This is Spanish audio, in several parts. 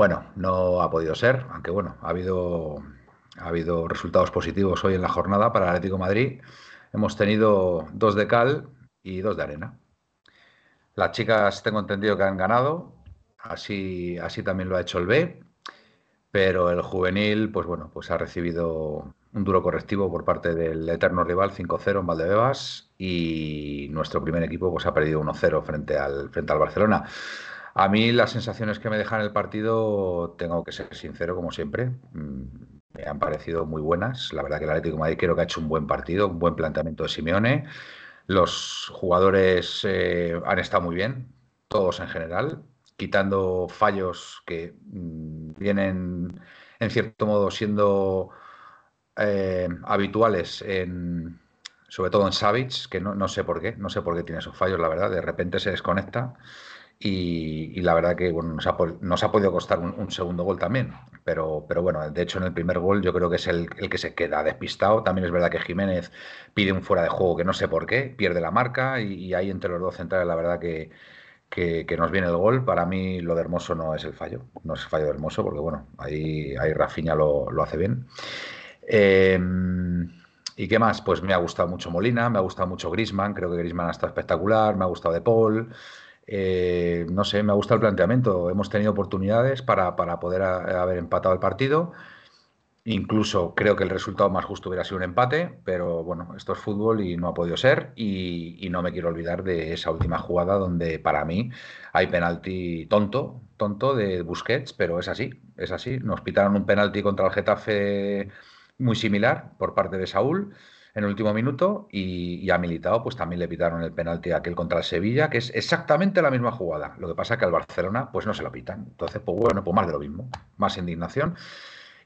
Bueno, no ha podido ser, aunque bueno, ha habido, ha habido resultados positivos hoy en la jornada para el Atlético Madrid. Hemos tenido dos de cal y dos de arena. Las chicas tengo entendido que han ganado, así, así también lo ha hecho el B, pero el juvenil, pues bueno, pues ha recibido un duro correctivo por parte del eterno rival 5-0 en Valdebebas y nuestro primer equipo pues ha perdido 1-0 frente al, frente al Barcelona. A mí las sensaciones que me dejan el partido, tengo que ser sincero como siempre, mm, me han parecido muy buenas. La verdad que el Atlético Madrid creo que ha hecho un buen partido, un buen planteamiento de Simeone. Los jugadores eh, han estado muy bien, todos en general, quitando fallos que mm, vienen en cierto modo siendo eh, habituales en, sobre todo en Savage, que no, sé por qué, no sé por qué tiene esos fallos, la verdad, de repente se desconecta y, la verdad que bueno, nos, ha, podido costar un, segundo gol también, pero, pero bueno, de hecho en el primer gol yo creo que es el, que se queda despistado, también es verdad que Jiménez pide un fuera de juego que no sé por qué, pierde la marca y, ahí entre los dos centrales la verdad que, que, nos viene el gol. Para mí lo de Hermoso no es el fallo, no es el fallo de Hermoso, porque bueno, ahí, ahí Rafinha lo, lo hace bien. Em, ¿Y qué más? Pues me ha gustado mucho Molina, me ha gustado mucho Grisman, creo que Grisman ha estado espectacular, me ha gustado De Paul. Eh, no sé, me ha gustado el planteamiento. Hemos tenido oportunidades para, poder haber empatado el partido. Incluso creo que el resultado más justo hubiera sido un empate, pero bueno, esto es fútbol y no ha podido ser. Y, y, no me quiero olvidar de esa última jugada donde para mí hay penalti tonto, tonto de Busquets, pero es así, es así. Nos pitaron un penalti contra el Getafe muy similar por parte de Saúl en el último minuto y, ha militado, pues también le pitaron el penalti a aquel contra el Sevilla, que es exactamente la misma jugada. Lo que pasa es que al Barcelona pues no se lo pitan. Entonces, pues bueno, pues más de lo mismo, más indignación.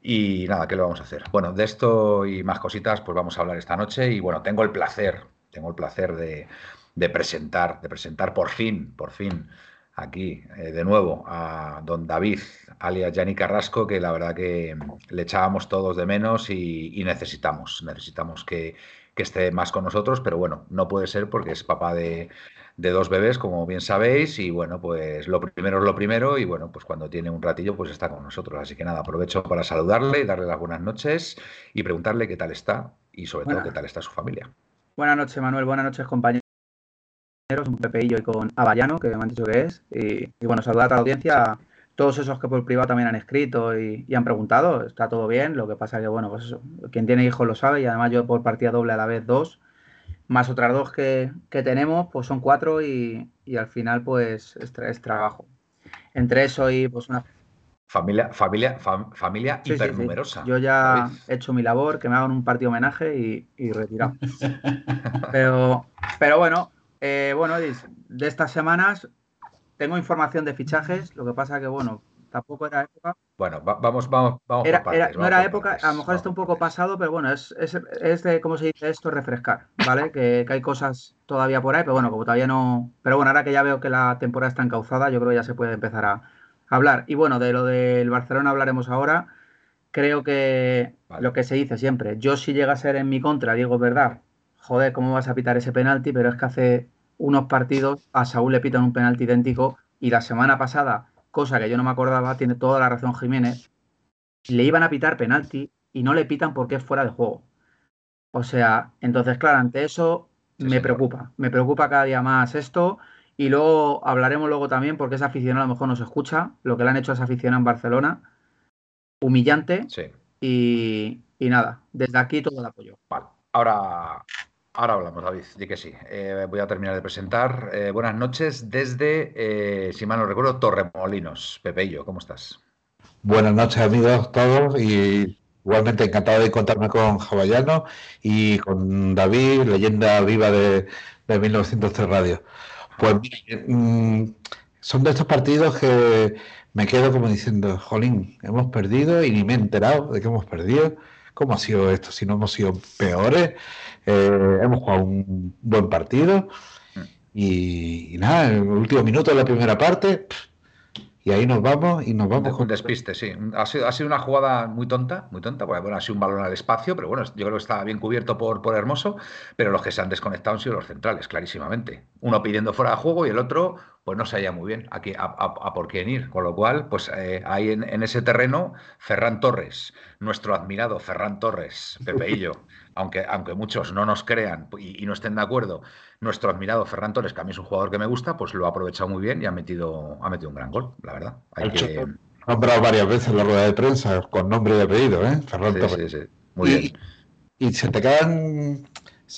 Y nada, ¿qué le vamos a hacer? Bueno, de esto y más cositas, pues vamos a hablar esta noche. Y bueno, tengo el placer, tengo el placer de presentar, de presentar por fin, por fin, aquí eh, de nuevo a don David, alias Yanni Carrasco, que la verdad que le echábamos todos de menos y, necesitamos, necesitamos que, esté más con nosotros, pero bueno, no puede ser porque es papá de, dos bebés, como bien sabéis, y bueno, pues lo primero es lo primero, y bueno, pues cuando tiene un ratillo, pues está con nosotros. Así que nada, aprovecho para saludarle y darle las buenas noches y preguntarle qué tal está y sobre todo qué tal está su familia. Buenas noches, Manuel, buenas noches, compañeros un Pepeillo y con Avallano, que me han dicho que es. Y, bueno, saludar a la audiencia, todos esos que por privado también han escrito y, han preguntado, está todo bien, lo que pasa que, bueno, pues eso, quien tiene hijos lo sabe y además yo por partida doble a la vez dos, más otras dos que, tenemos, pues son cuatro y, al final pues es, trabajo. Entre eso y pues una... Familia, familia, familia hipernumerosa. Yo ya he hecho mi labor, que me hagan un partido homenaje y, y retirado. pero, pero bueno, eh, bueno, de estas semanas tengo información de fichajes, lo que pasa que, bueno, tampoco era época. Bueno, vamos, vamos, vamos. no era época, a lo mejor está un poco pasado, pero bueno, es, es, de, ¿cómo se dice esto? Refrescar, ¿vale? Que, hay cosas todavía por ahí, pero bueno, como todavía no. Pero bueno, ahora que ya veo que la temporada está encauzada, yo creo que ya se puede empezar a, hablar. Y bueno, de lo del Barcelona hablaremos ahora. Creo que lo que se dice siempre, yo si llega a ser en mi contra, digo verdad, joder, ¿cómo vas a pitar ese penalti? Pero es que hace unos partidos a Saúl le pitan un penalti idéntico y la semana pasada, cosa que yo no me acordaba, tiene toda la razón Jiménez, le iban a pitar penalti y no le pitan porque es fuera de juego. O sea, entonces, claro, ante eso me preocupa. Me preocupa cada día más esto. Y luego hablaremos luego también, porque esa aficionado a lo mejor no se escucha, lo que le han hecho a esa aficionada en Barcelona. Humillante. Y, nada, desde aquí todo el apoyo. Vale, ahora, ahora hablamos, David, di que sí. Eh, voy a terminar de presentar. Eh, buenas noches desde, si mal no recuerdo, Torremolinos. Pepeillo, ¿cómo estás? Buenas noches, amigos, todos. Y igualmente encantado de encontrarme con Javallano y con David, leyenda viva de, de 1903 Radio. Pues mm, son de estos partidos que me quedo como diciendo, jolín, hemos perdido y ni me he enterado de que hemos perdido. ¿Cómo ha sido esto? Si no hemos sido peores, eh, hemos jugado un buen partido mm. y, nada, en el último minuto de la primera parte, y ahí nos vamos y nos vamos. con despiste, sí. Ha sido, ha sido una jugada muy tonta, muy tonta, porque bueno, ha sido un balón al espacio, pero bueno, yo creo que estaba bien cubierto por, por Hermoso, pero los que se han desconectado han sido los centrales, clarísimamente. Uno pidiendo fuera de juego y el otro, pues no sabía muy bien aquí a, por quién ir. Con lo cual, pues eh, ahí en, en, ese terreno, Ferran Torres, nuestro admirado Ferran Torres, Pepeillo, aunque, aunque muchos no nos crean y, no estén de acuerdo, nuestro admirado Ferran Torres, que a mí es un jugador que me gusta, pues lo ha aprovechado muy bien y ha metido, ha metido un gran gol, la verdad. Hay que... nombrado varias veces en la rueda de prensa con nombre y apellido, ¿eh? Ferran Torres. Sí, sí, muy y, bien. Y se te quedan.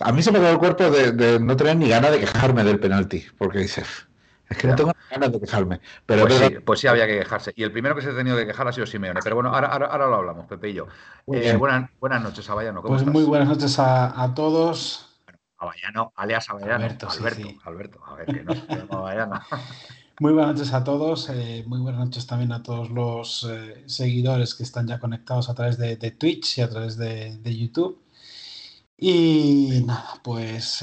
A mí se me quedó el cuerpo de, no tener ni ganas de quejarme del penalti, porque dices, es que no tengo ganas de quejarme. Pero pues, sí, pues, sí, había que quejarse. Y el primero que se ha tenido que quejar ha sido Simeone. Pero bueno, ahora, ahora, lo hablamos, Pepe y yo. Eh, buenas, buenas, noches, Avallano. pues muy buenas noches a, todos. Avallano, alias Avallano. Alberto, Alberto, Alberto. A ver, que no Avallano. Muy buenas noches a todos, eh, muy buenas noches también a todos los eh, seguidores que están ya conectados a través de, Twitch y a través de, de YouTube. Y nada, pues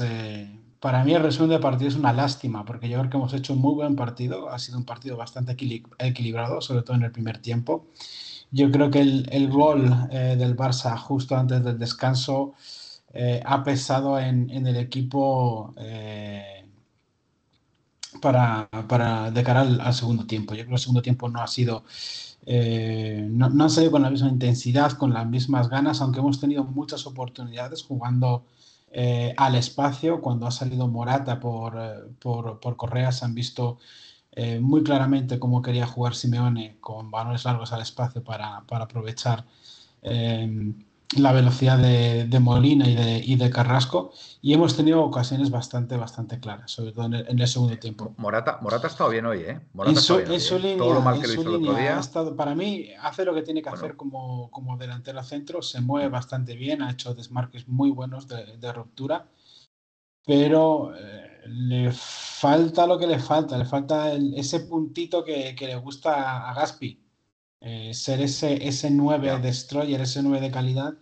para mí el resumen del partido es una lástima, porque yo creo que hemos hecho un muy buen partido, ha sido un partido bastante equilibrado, sobre todo en el primer tiempo. Yo creo que el, gol eh, del Barça justo antes del descanso eh, ha pesado en, el equipo eh, para, para, de cara al, segundo tiempo. Yo creo que el segundo tiempo no ha sido, no, no, ha salido con la misma intensidad, con las mismas ganas, aunque hemos tenido muchas oportunidades jugando eh, al espacio. Cuando ha salido Morata por, eh, por, por Correa, se han visto eh, muy claramente cómo quería jugar Simeone con balones largos al espacio para, para aprovechar la velocidad de, de Molina y de, y de, Carrasco y hemos tenido ocasiones bastante, bastante claras, sobre todo en el, segundo tiempo. Morata, Morata ha estado bien hoy, ¿eh? Morata su, en su línea, Todo lo mal que lo hizo el otro día. Estado, para mí, hace lo que tiene que hacer como, como delantero centro, se mueve bastante bien, ha hecho desmarques muy buenos de, de ruptura, pero eh, le falta lo que le falta, le falta ese puntito que, que, le gusta a Gaspi. Eh, ser ese, ese 9 destroyer, ese 9 de calidad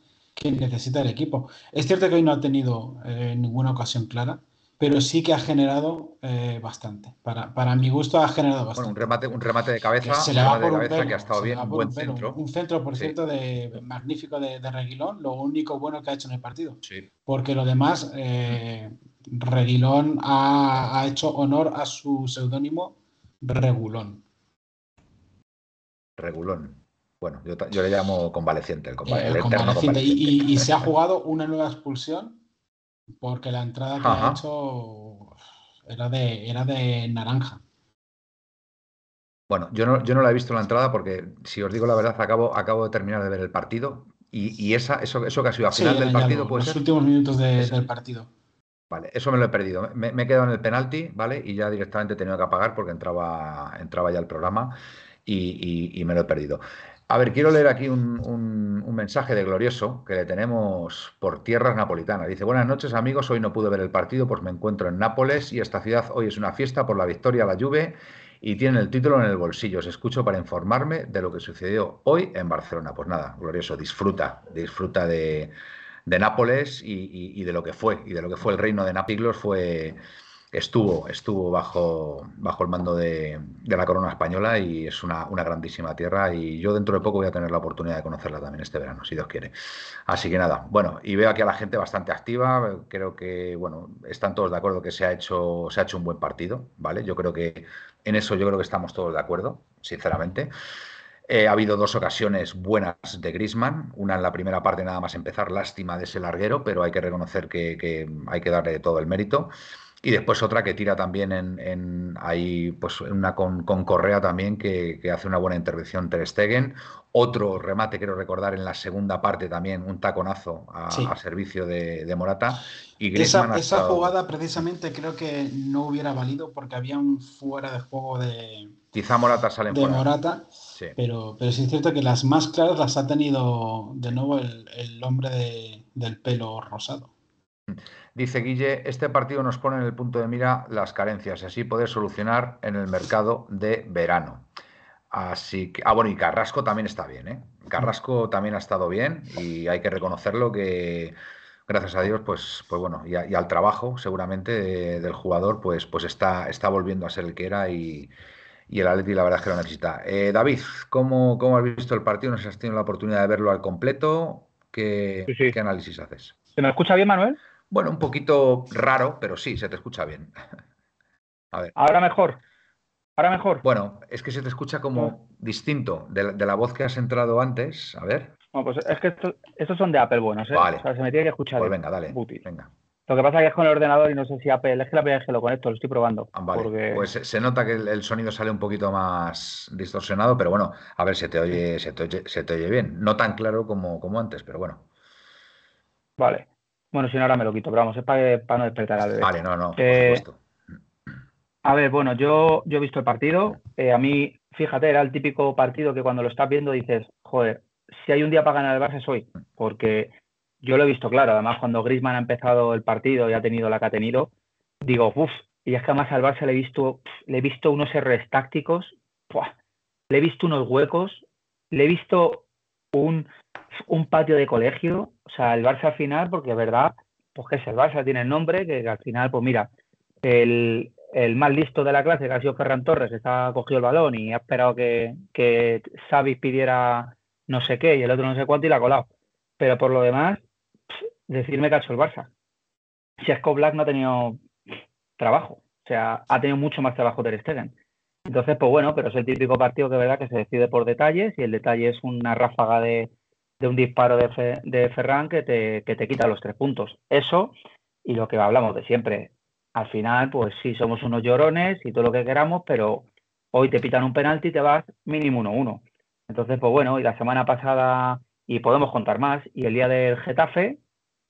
que necesita el equipo. Es cierto que hoy no ha tenido eh, ninguna ocasión clara, pero sí que ha generado eh, bastante. Para, para, mi gusto ha generado bastante. un remate, un remate de cabeza, se le va por de cabeza que ha estado bien, un buen centro. Un centro, por cierto, de, magnífico de, Reguilón, lo único bueno que ha hecho en el partido. Porque lo demás, eh, Reguilón ha, ha hecho honor a su seudónimo Regulón. Regulón. Bueno, yo, le llamo convaleciente, el, convaleciente. Y, se ha jugado una nueva expulsión porque la entrada que ha hecho era de, era de naranja. Bueno, yo no, yo no la he visto la entrada porque, si os digo la verdad, acabo, acabo de terminar de ver el partido y, esa, eso, eso que ha sido a final del partido. Puede los últimos minutos del partido. Vale, eso me lo he perdido. Me, he quedado en el penalti, ¿vale? Y ya directamente he tenido que apagar porque entraba, entraba ya el programa y me lo he perdido. A ver, quiero leer aquí un, mensaje de Glorioso que le tenemos por tierras napolitanas. Dice, buenas noches amigos, hoy no pude ver el partido, pues me encuentro en Nápoles y esta ciudad hoy es una fiesta por la victoria a la Juve y tiene el título en el bolsillo. Os escucho para informarme de lo que sucedió hoy en Barcelona. Pues nada, Glorioso, disfruta, disfruta de, Nápoles y, de lo que fue, y de lo que fue el reino de Nápoles fue estuvo, estuvo bajo, bajo el mando de, la corona española y es una, grandísima tierra y yo dentro de poco voy a tener la oportunidad de conocerla también este verano, si Dios quiere. Así que nada, bueno, y veo aquí a la gente bastante activa, creo que, bueno, están todos de acuerdo que se ha hecho, se ha hecho un buen partido, ¿vale? Yo creo que en eso yo creo que estamos todos de acuerdo, sinceramente. Eh, ha habido dos ocasiones buenas de Grisman, una en la primera parte nada más empezar, lástima de ese larguero, pero hay que reconocer que hay que darle todo el mérito. Y después otra que tira también en, en ahí, pues una con, Correa también, que, hace una buena intervención Ter Stegen. Otro remate, quiero recordar, en la segunda parte también, un taconazo a, servicio de, Morata. Y esa, esa jugada precisamente creo que no hubiera valido porque había un fuera de juego de... Quizá Morata sale de Morata, pero, pero sí es cierto que las más claras las ha tenido de nuevo el, hombre del pelo rosado. Dice Guille, este partido nos pone en el punto de mira las carencias y así poder solucionar en el mercado de verano. Así que, ah, bueno, y Carrasco también está bien, ¿eh? Carrasco también ha estado bien y hay que reconocerlo que, gracias a Dios, pues, pues bueno, y, al trabajo seguramente del jugador, pues, pues está, está volviendo a ser el que era y, el Atleti la verdad es que lo necesita. Eh, David, ¿cómo, ¿cómo, has visto el partido? ¿No sé si has tenido la oportunidad de verlo al completo? ¿Qué, ¿qué análisis haces? ¿Se me escucha bien, Manuel? Bueno, un poquito raro, pero sí, se te escucha bien. A ver. Ahora mejor. Ahora mejor. Bueno, es que se te escucha como distinto de, la voz que has entrado antes. A ver. No, pues es que estos son de Apple buenos, ¿eh? Vale. O sea, se me tiene que escuchar. Pues venga, dale. Venga. Lo que pasa es que es con el ordenador y no sé si Apple, es que la primera vez que lo conecto, lo estoy probando. Ah, vale. Pues se nota que el, sonido sale un poquito más distorsionado, pero bueno, a ver, se te oye, se te oye, se te oye bien. No tan claro como, como antes, pero bueno. Vale. Bueno, si no, ahora me lo quito, pero vamos, es para, no despertar al bebé. Vale, no, no, eh. A ver, bueno, yo, yo he visto el partido. Eh, a mí, fíjate, era el típico partido que cuando lo estás viendo dices, joder, si hay un día para ganar el Barça es hoy, porque yo lo he visto claro. Además, cuando Griezmann ha empezado el partido y ha tenido la que ha tenido, digo, uff, y es que además al Barça le he visto, le he visto unos errores tácticos, le he visto unos huecos, le he visto un, un patio de colegio, o sea, el Barça al final, porque es verdad, pues que es el Barça, tiene el nombre, que, al final, pues mira, el, el, más listo de la clase, que ha sido Ferran Torres, está cogido el balón y ha esperado que, que Xavi pidiera no sé qué y el otro no sé cuánto y la ha colado. Pero por lo demás, decirme que ha hecho el Barça. Si es Black no ha tenido trabajo, o sea, ha tenido mucho más trabajo Ter Stegen. Entonces, pues bueno, pero es el típico partido que verdad que se decide por detalles y el detalle es una ráfaga de, de un disparo de, de Ferran que te, que te quita los tres puntos. Eso y lo que hablamos de siempre. Al final, pues sí, somos unos llorones y todo lo que queramos, pero hoy te pitan un penalti y te vas mínimo 1-1. Entonces, pues bueno, y la semana pasada, y podemos contar más, y el día del Getafe,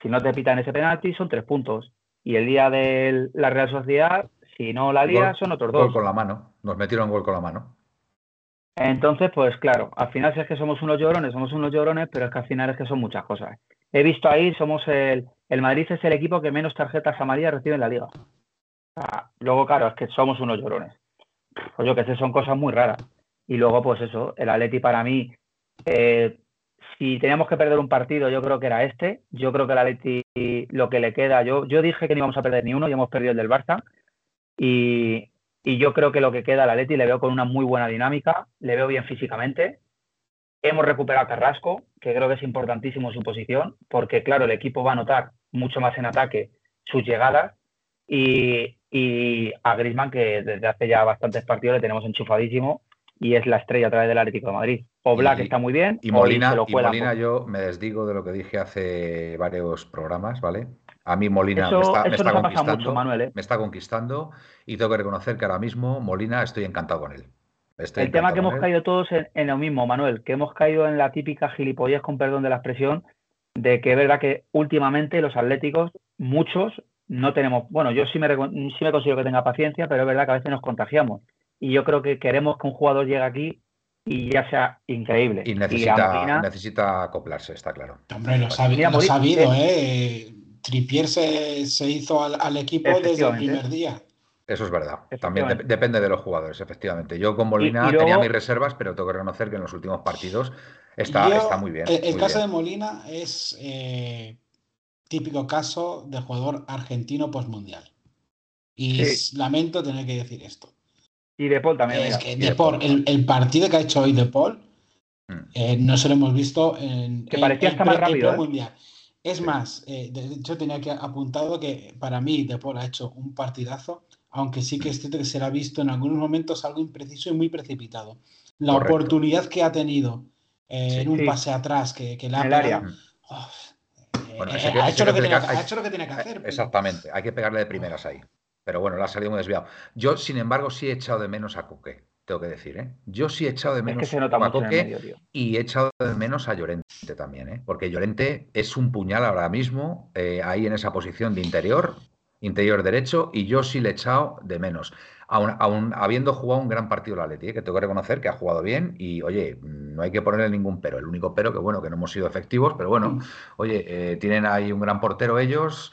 si no te pitan ese penalti, son tres puntos. Y el día de la Real Sociedad, si no la lía, son otros dos. Gol con la mano, nos metieron gol con la mano. Entonces, pues claro, al final es que somos unos llorones, somos unos llorones, pero es que al final es que son muchas cosas. He visto ahí, somos el, el Madrid es el equipo que menos tarjetas amarillas recibe en la liga. luego, claro, es que somos unos llorones. Pues yo que sé, son cosas muy raras. Y luego, pues eso, el Atleti para mí, eh, si teníamos que perder un partido, yo creo que era este. Yo creo que el Atleti lo que le queda, yo, yo dije que no íbamos a perder ni uno y hemos perdido el del Barça. Y, y yo creo que lo que queda, la Leti le veo con una muy buena dinámica, le veo bien físicamente. Hemos recuperado a Carrasco, que creo que es importantísimo su posición, porque claro, el equipo va a notar mucho más en ataque sus llegadas. Y, a Grisman, que desde hace ya bastantes partidos le tenemos enchufadísimo y es la estrella a través del Atlético de Madrid. O Black está muy bien. Y Molina, y Molina yo me desdigo de lo que dije hace varios programas, ¿vale? A mí Molina me está, conquistando. ¿eh? Me está conquistando y tengo que reconocer que ahora mismo Molina estoy encantado con él. el tema que hemos caído todos en, lo mismo, Manuel, que hemos caído en la típica gilipollez, con perdón de la expresión, de que es verdad que últimamente los atléticos, muchos, no tenemos, bueno, yo sí me, sí me considero que tenga paciencia, pero es verdad que a veces nos contagiamos. Y yo creo que queremos que un jugador llegue aquí y ya sea increíble. Y necesita, necesita acoplarse, está claro. Hombre, lo, ha sabido, ¿eh? Tripier se, hizo al, equipo desde el primer día. Eso es verdad. También depende de los jugadores, efectivamente. Yo con Molina tenía mis reservas, pero tengo que reconocer que en los últimos partidos está, está muy bien. El, caso de Molina es eh, típico caso de jugador argentino postmundial. Y lamento tener que decir esto. Y De Paul también. Es que de Paul, el, partido que ha hecho hoy De Paul mm. eh, no se lo hemos visto en. Que parecía hasta más rápido. ¿eh? Es más, eh, de hecho tenía que apuntado que para mí De Paul ha hecho un partidazo, aunque sí que es cierto que se le ha visto en algunos momentos algo impreciso y muy precipitado. La oportunidad que ha tenido eh, en un pase atrás que, que le ha área. ha, hecho lo que tenía que hacer. Exactamente, hay que pegarle de primeras ahí. pero bueno, la ha salido muy desviado. Yo, sin embargo, sí he echado de menos a Coque, tengo que decir, ¿eh? Yo sí he echado de menos a Coque y he echado de menos a Llorente también, ¿eh? Porque Llorente es un puñal ahora mismo eh, ahí en esa posición de interior, interior derecho, y yo sí le he echado de menos. Aún, habiendo jugado un gran partido la Leti, ¿eh? que tengo que reconocer que ha jugado bien y, oye, no hay que ponerle ningún pero. El único pero que, bueno, que no hemos sido efectivos, pero bueno, mm. oye, tienen ahí un gran portero ellos,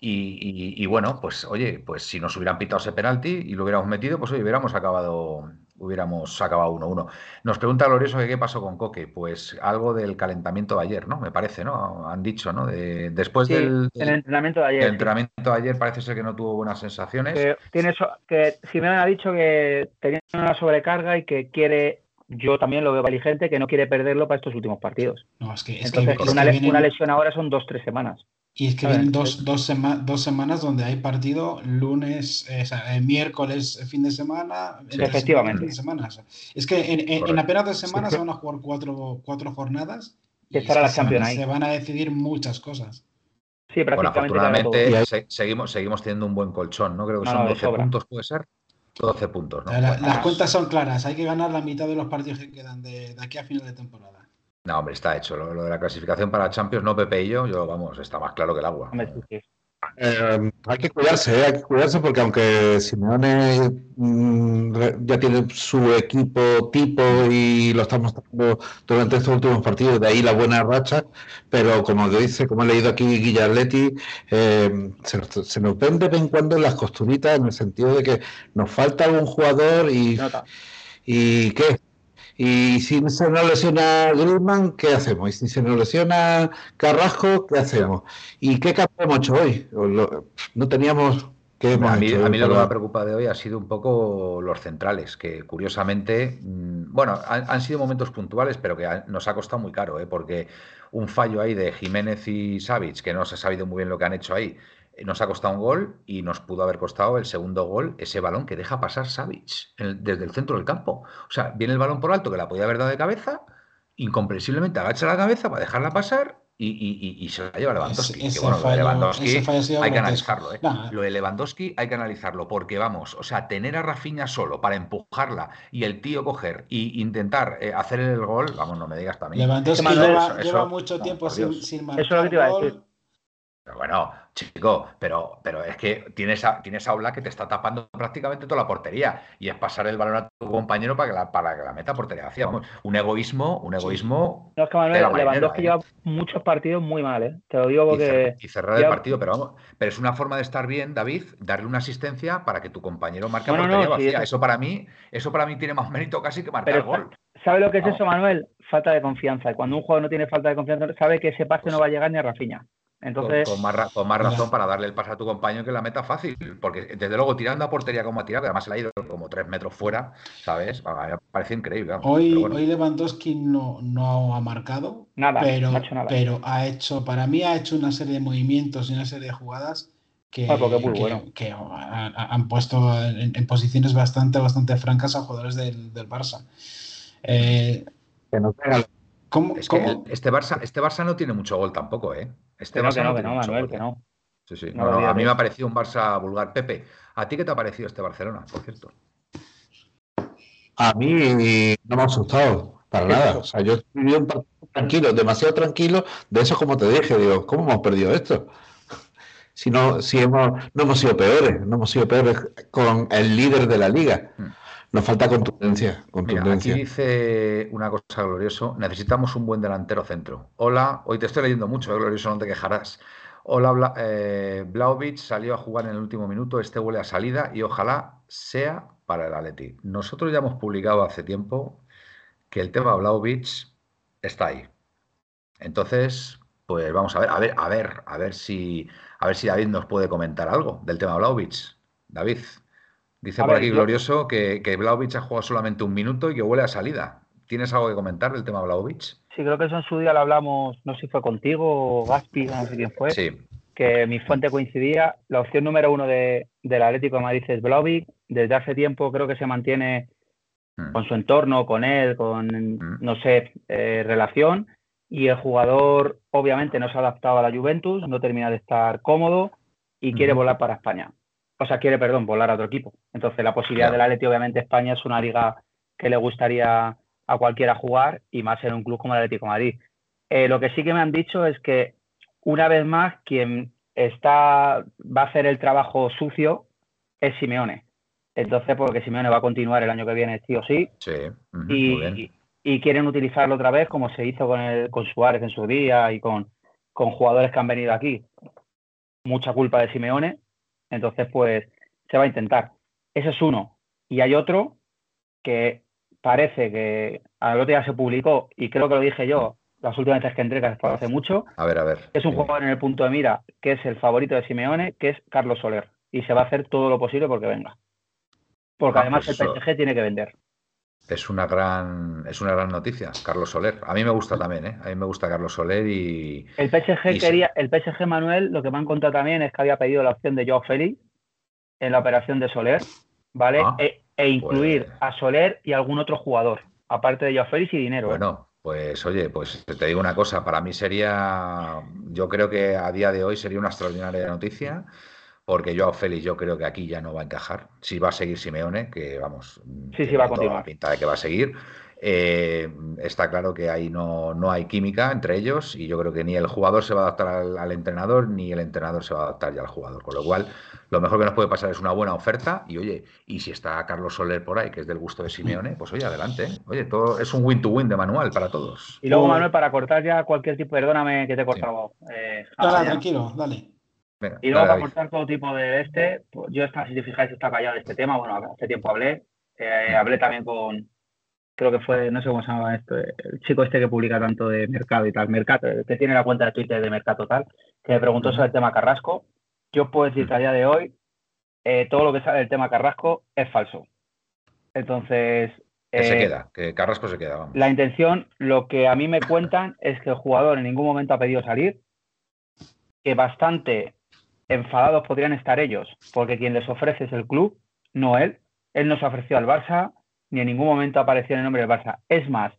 y, bueno, pues oye, pues si nos hubieran pitado ese penalti y lo hubiéramos metido, pues hoy hubiéramos acabado hubiéramos acabado 1-1. Nos pregunta Glorioso que qué pasó con Coque. Pues algo del calentamiento de ayer, ¿no? Me parece, ¿no? Han dicho, ¿no? De, después del, el entrenamiento de ayer. El entrenamiento de ayer parece ser que no tuvo buenas sensaciones. Que, tiene que Jiménez ha dicho que tenía una sobrecarga y que quiere yo también lo veo inteligente que no quiere perderlo para estos últimos partidos. No, es que, una, lesión ahora son dos, tres semanas. Y es que vienen dos, dos, semanas donde hay partido lunes, eh, eh, miércoles, fin de semana. efectivamente. es que en, apenas dos semanas se van a jugar cuatro, cuatro jornadas. Y estará la Champions ahí. Se van a decidir muchas cosas. Sí, prácticamente. Bueno, afortunadamente seguimos, seguimos teniendo un buen colchón, ¿no? Creo que son 12 puntos, puede ser. 12 puntos, ¿no? las cuentas son claras, hay que ganar la mitad de los partidos que quedan de, de aquí a final de temporada. No, hombre, está hecho. Lo, de la clasificación para Champions, no Pepe y yo, yo, vamos, está más claro que el agua. Eh, hay que cuidarse, eh, hay que cuidarse porque aunque Simeone mm, ya tiene su equipo tipo y lo estamos mostrando durante estos últimos partidos, de ahí la buena racha, pero como dice, como he leído aquí Guillarletti, eh, se, se, nos ven de vez en cuando las costuritas en el sentido de que nos falta algún jugador y, y ¿qué? Y si se nos lesiona Griezmann, ¿qué hacemos? Y si se nos lesiona Carrasco, ¿qué hacemos? ¿Y qué cambio hemos hecho hoy? No teníamos... ¿qué a, mí, a mí, lo que me ha preocupado de hoy ha sido un poco los centrales, que curiosamente, mm, bueno, han, sido momentos puntuales, pero que nos ha costado muy caro, ¿eh? porque un fallo ahí de Jiménez y Savic, que no se ha sabido muy bien lo que han hecho ahí, nos ha costado un gol y nos pudo haber costado el segundo gol, ese balón que deja pasar Savic desde el centro del campo. O sea, viene el balón por alto que la podía haber dado de cabeza, incomprensiblemente agacha la cabeza para dejarla pasar y, se la lleva Lewandowski. Ese, bueno, lo de Lewandowski hay que analizarlo. ¿eh? Lo de Lewandowski hay que analizarlo porque vamos, o sea, tener a Rafinha solo para empujarla y el tío coger e intentar eh, hacer el gol, vamos, no me digas también. Lewandowski lleva, mucho tiempo sin, sin marcar Eso es lo que te iba a decir. Pero bueno, chico, pero, pero es que tienes a, tienes a que te está tapando prácticamente toda la portería y es pasar el balón a tu compañero para que la, para que la meta portería hacia. Un egoísmo, un egoísmo. No, es que Manuel, Lewandowski ¿eh? lleva muchos partidos muy mal, ¿eh? Te lo digo porque. Y, cerrar el partido, pero vamos, pero es una forma de estar bien, David, darle una asistencia para que tu compañero marque portería vacía. eso para mí, eso para mí tiene más mérito casi que marcar el gol. ¿Sabe lo que es eso, Manuel? Falta de confianza. Y cuando un jugador no tiene falta de confianza, sabe que ese pase pues no va a llegar ni a Rafinha. Entonces, con, más, más, razón para darle el pase a tu compañero que la meta fácil, porque desde luego tirando a portería como a tirar, además se la ha ido como tres metros fuera, ¿sabes? Parece increíble. Hoy, hoy Lewandowski no, no ha marcado, nada, pero, ha hecho nada. pero ha hecho, para mí ha hecho una serie de movimientos y una serie de jugadas que, ah, que, han puesto en, posiciones bastante, bastante francas a jugadores del, del Barça. Eh, que no ¿Cómo, este, Barça, este Barça no tiene mucho gol tampoco, ¿eh? Este Barça no, que no, Manuel, que no. Sí, sí. a mí me ha parecido un Barça vulgar. Pepe, ¿a ti qué te ha parecido este Barcelona, por cierto? A mí no me ha asustado, para nada. O sea, yo estoy bien tranquilo, demasiado tranquilo. De eso, como te dije, digo, ¿cómo hemos perdido esto? Si no, si hemos, no hemos sido peores, no hemos sido peores con el líder de la liga. Hmm. Nos falta contundencia. contundencia. aquí dice una cosa glorioso. Necesitamos un buen delantero centro. Hola, hoy te estoy leyendo mucho, eh, glorioso, no te quejarás. Hola, Bla, eh, salió a jugar en el último minuto, este huele a salida y ojalá sea para el Atleti. Nosotros ya hemos publicado hace tiempo que el tema Blaovic está ahí. Entonces, pues vamos a ver, a ver, a ver, a ver si, a ver si David nos puede comentar algo del tema Blaovic. David. Dice por aquí Glorioso que, que Vlaovic ha jugado solamente un minuto y que huele a salida. ¿Tienes algo que comentar del tema Vlaovic? Sí, creo que eso en su día lo hablamos, no sé si fue contigo o Gaspi, no sé quién fue. Sí. Que mi fuente coincidía. La opción número uno de, del Atlético de Madrid es Vlaovic. Desde hace tiempo creo que se mantiene hmm. con su entorno, con él, con, hmm. no sé, eh, relación. Y el jugador obviamente no se ha adaptado a la Juventus, no termina de estar cómodo y quiere volar para España. O sea, quiere, perdón, volar a otro equipo. Entonces, la posibilidad del Atleti, obviamente, España es una liga que le gustaría a cualquiera jugar y más en un club como el Atlético Madrid. Eh, lo que sí que me han dicho es que una vez más quien está va a hacer el trabajo sucio es Simeone. Entonces, porque Simeone va a continuar el año que viene sí o sí. Sí. y, y, quieren utilizarlo otra vez como se hizo con, el, con Suárez en su día y con, con jugadores que han venido aquí. Mucha culpa de Simeone. Entonces, pues se va a intentar. Ese es uno. Y hay otro que parece que al otro día se publicó, y creo que lo dije yo las últimas veces que entré, que fue hace mucho. A ver, a ver. Es un jugador en el punto de mira, que es el favorito de Simeone, que es Carlos Soler. Y se va a hacer todo lo posible porque venga. Porque ah, además pues el PSG tiene que vender. Es una gran, es una gran noticia, Carlos Soler. A mí me gusta también, ¿eh? A mí me gusta Carlos Soler y. El PSG quería, el PSG Manuel, lo que me han contado también es que había pedido la opción de Joao Félix en la operación de Soler, ¿vale? Ah. E, e incluir pues a Soler y algún otro jugador, aparte de Joao Félix y dinero. ¿eh? Bueno, pues oye, pues te digo una cosa, para mí sería, yo creo que a día de hoy sería una extraordinaria noticia, porque Joao Félix yo creo que aquí ya no va a encajar. Si va a seguir Simeone, que vamos, sí, sí, va a continuar. pinta de que va a seguir. Eh, está claro que ahí no, no, hay química entre ellos y yo creo que ni el jugador se va a adaptar al, entrenador ni el entrenador se va a adaptar ya al jugador. Con lo cual, lo mejor que nos puede pasar es una buena oferta y oye, y si está Carlos Soler por ahí, que es del gusto de Simeone, pues oye, adelante. ¿eh? Oye, todo es un win-to-win de manual para todos. Y luego, Manuel, para cortar ya cualquier tipo, perdóname que te he cortado. Eh, dale, tranquilo, dale. Y luego para cortar todo tipo de este, pues yo, está, si te fijáis, está callado de este tema. Bueno, hace tiempo hablé. Eh, hablé también con, creo que fue, no sé cómo se llama esto, el chico este que publica tanto de mercado y tal, mercado, que tiene la cuenta de Twitter de mercado tal, que me preguntó sobre el tema Carrasco. Yo puedo decir que a día de hoy eh, todo lo que sale del tema Carrasco es falso. Entonces. Que se eh, queda, que Carrasco se queda. La intención, lo que a mí me cuentan es que el jugador en ningún momento ha pedido salir, que bastante enfadados podrían estar ellos, porque quien les ofrece es el club, no él. Él no se ofreció al Barça, ni en ningún momento apareció en el nombre del Barça. Es más,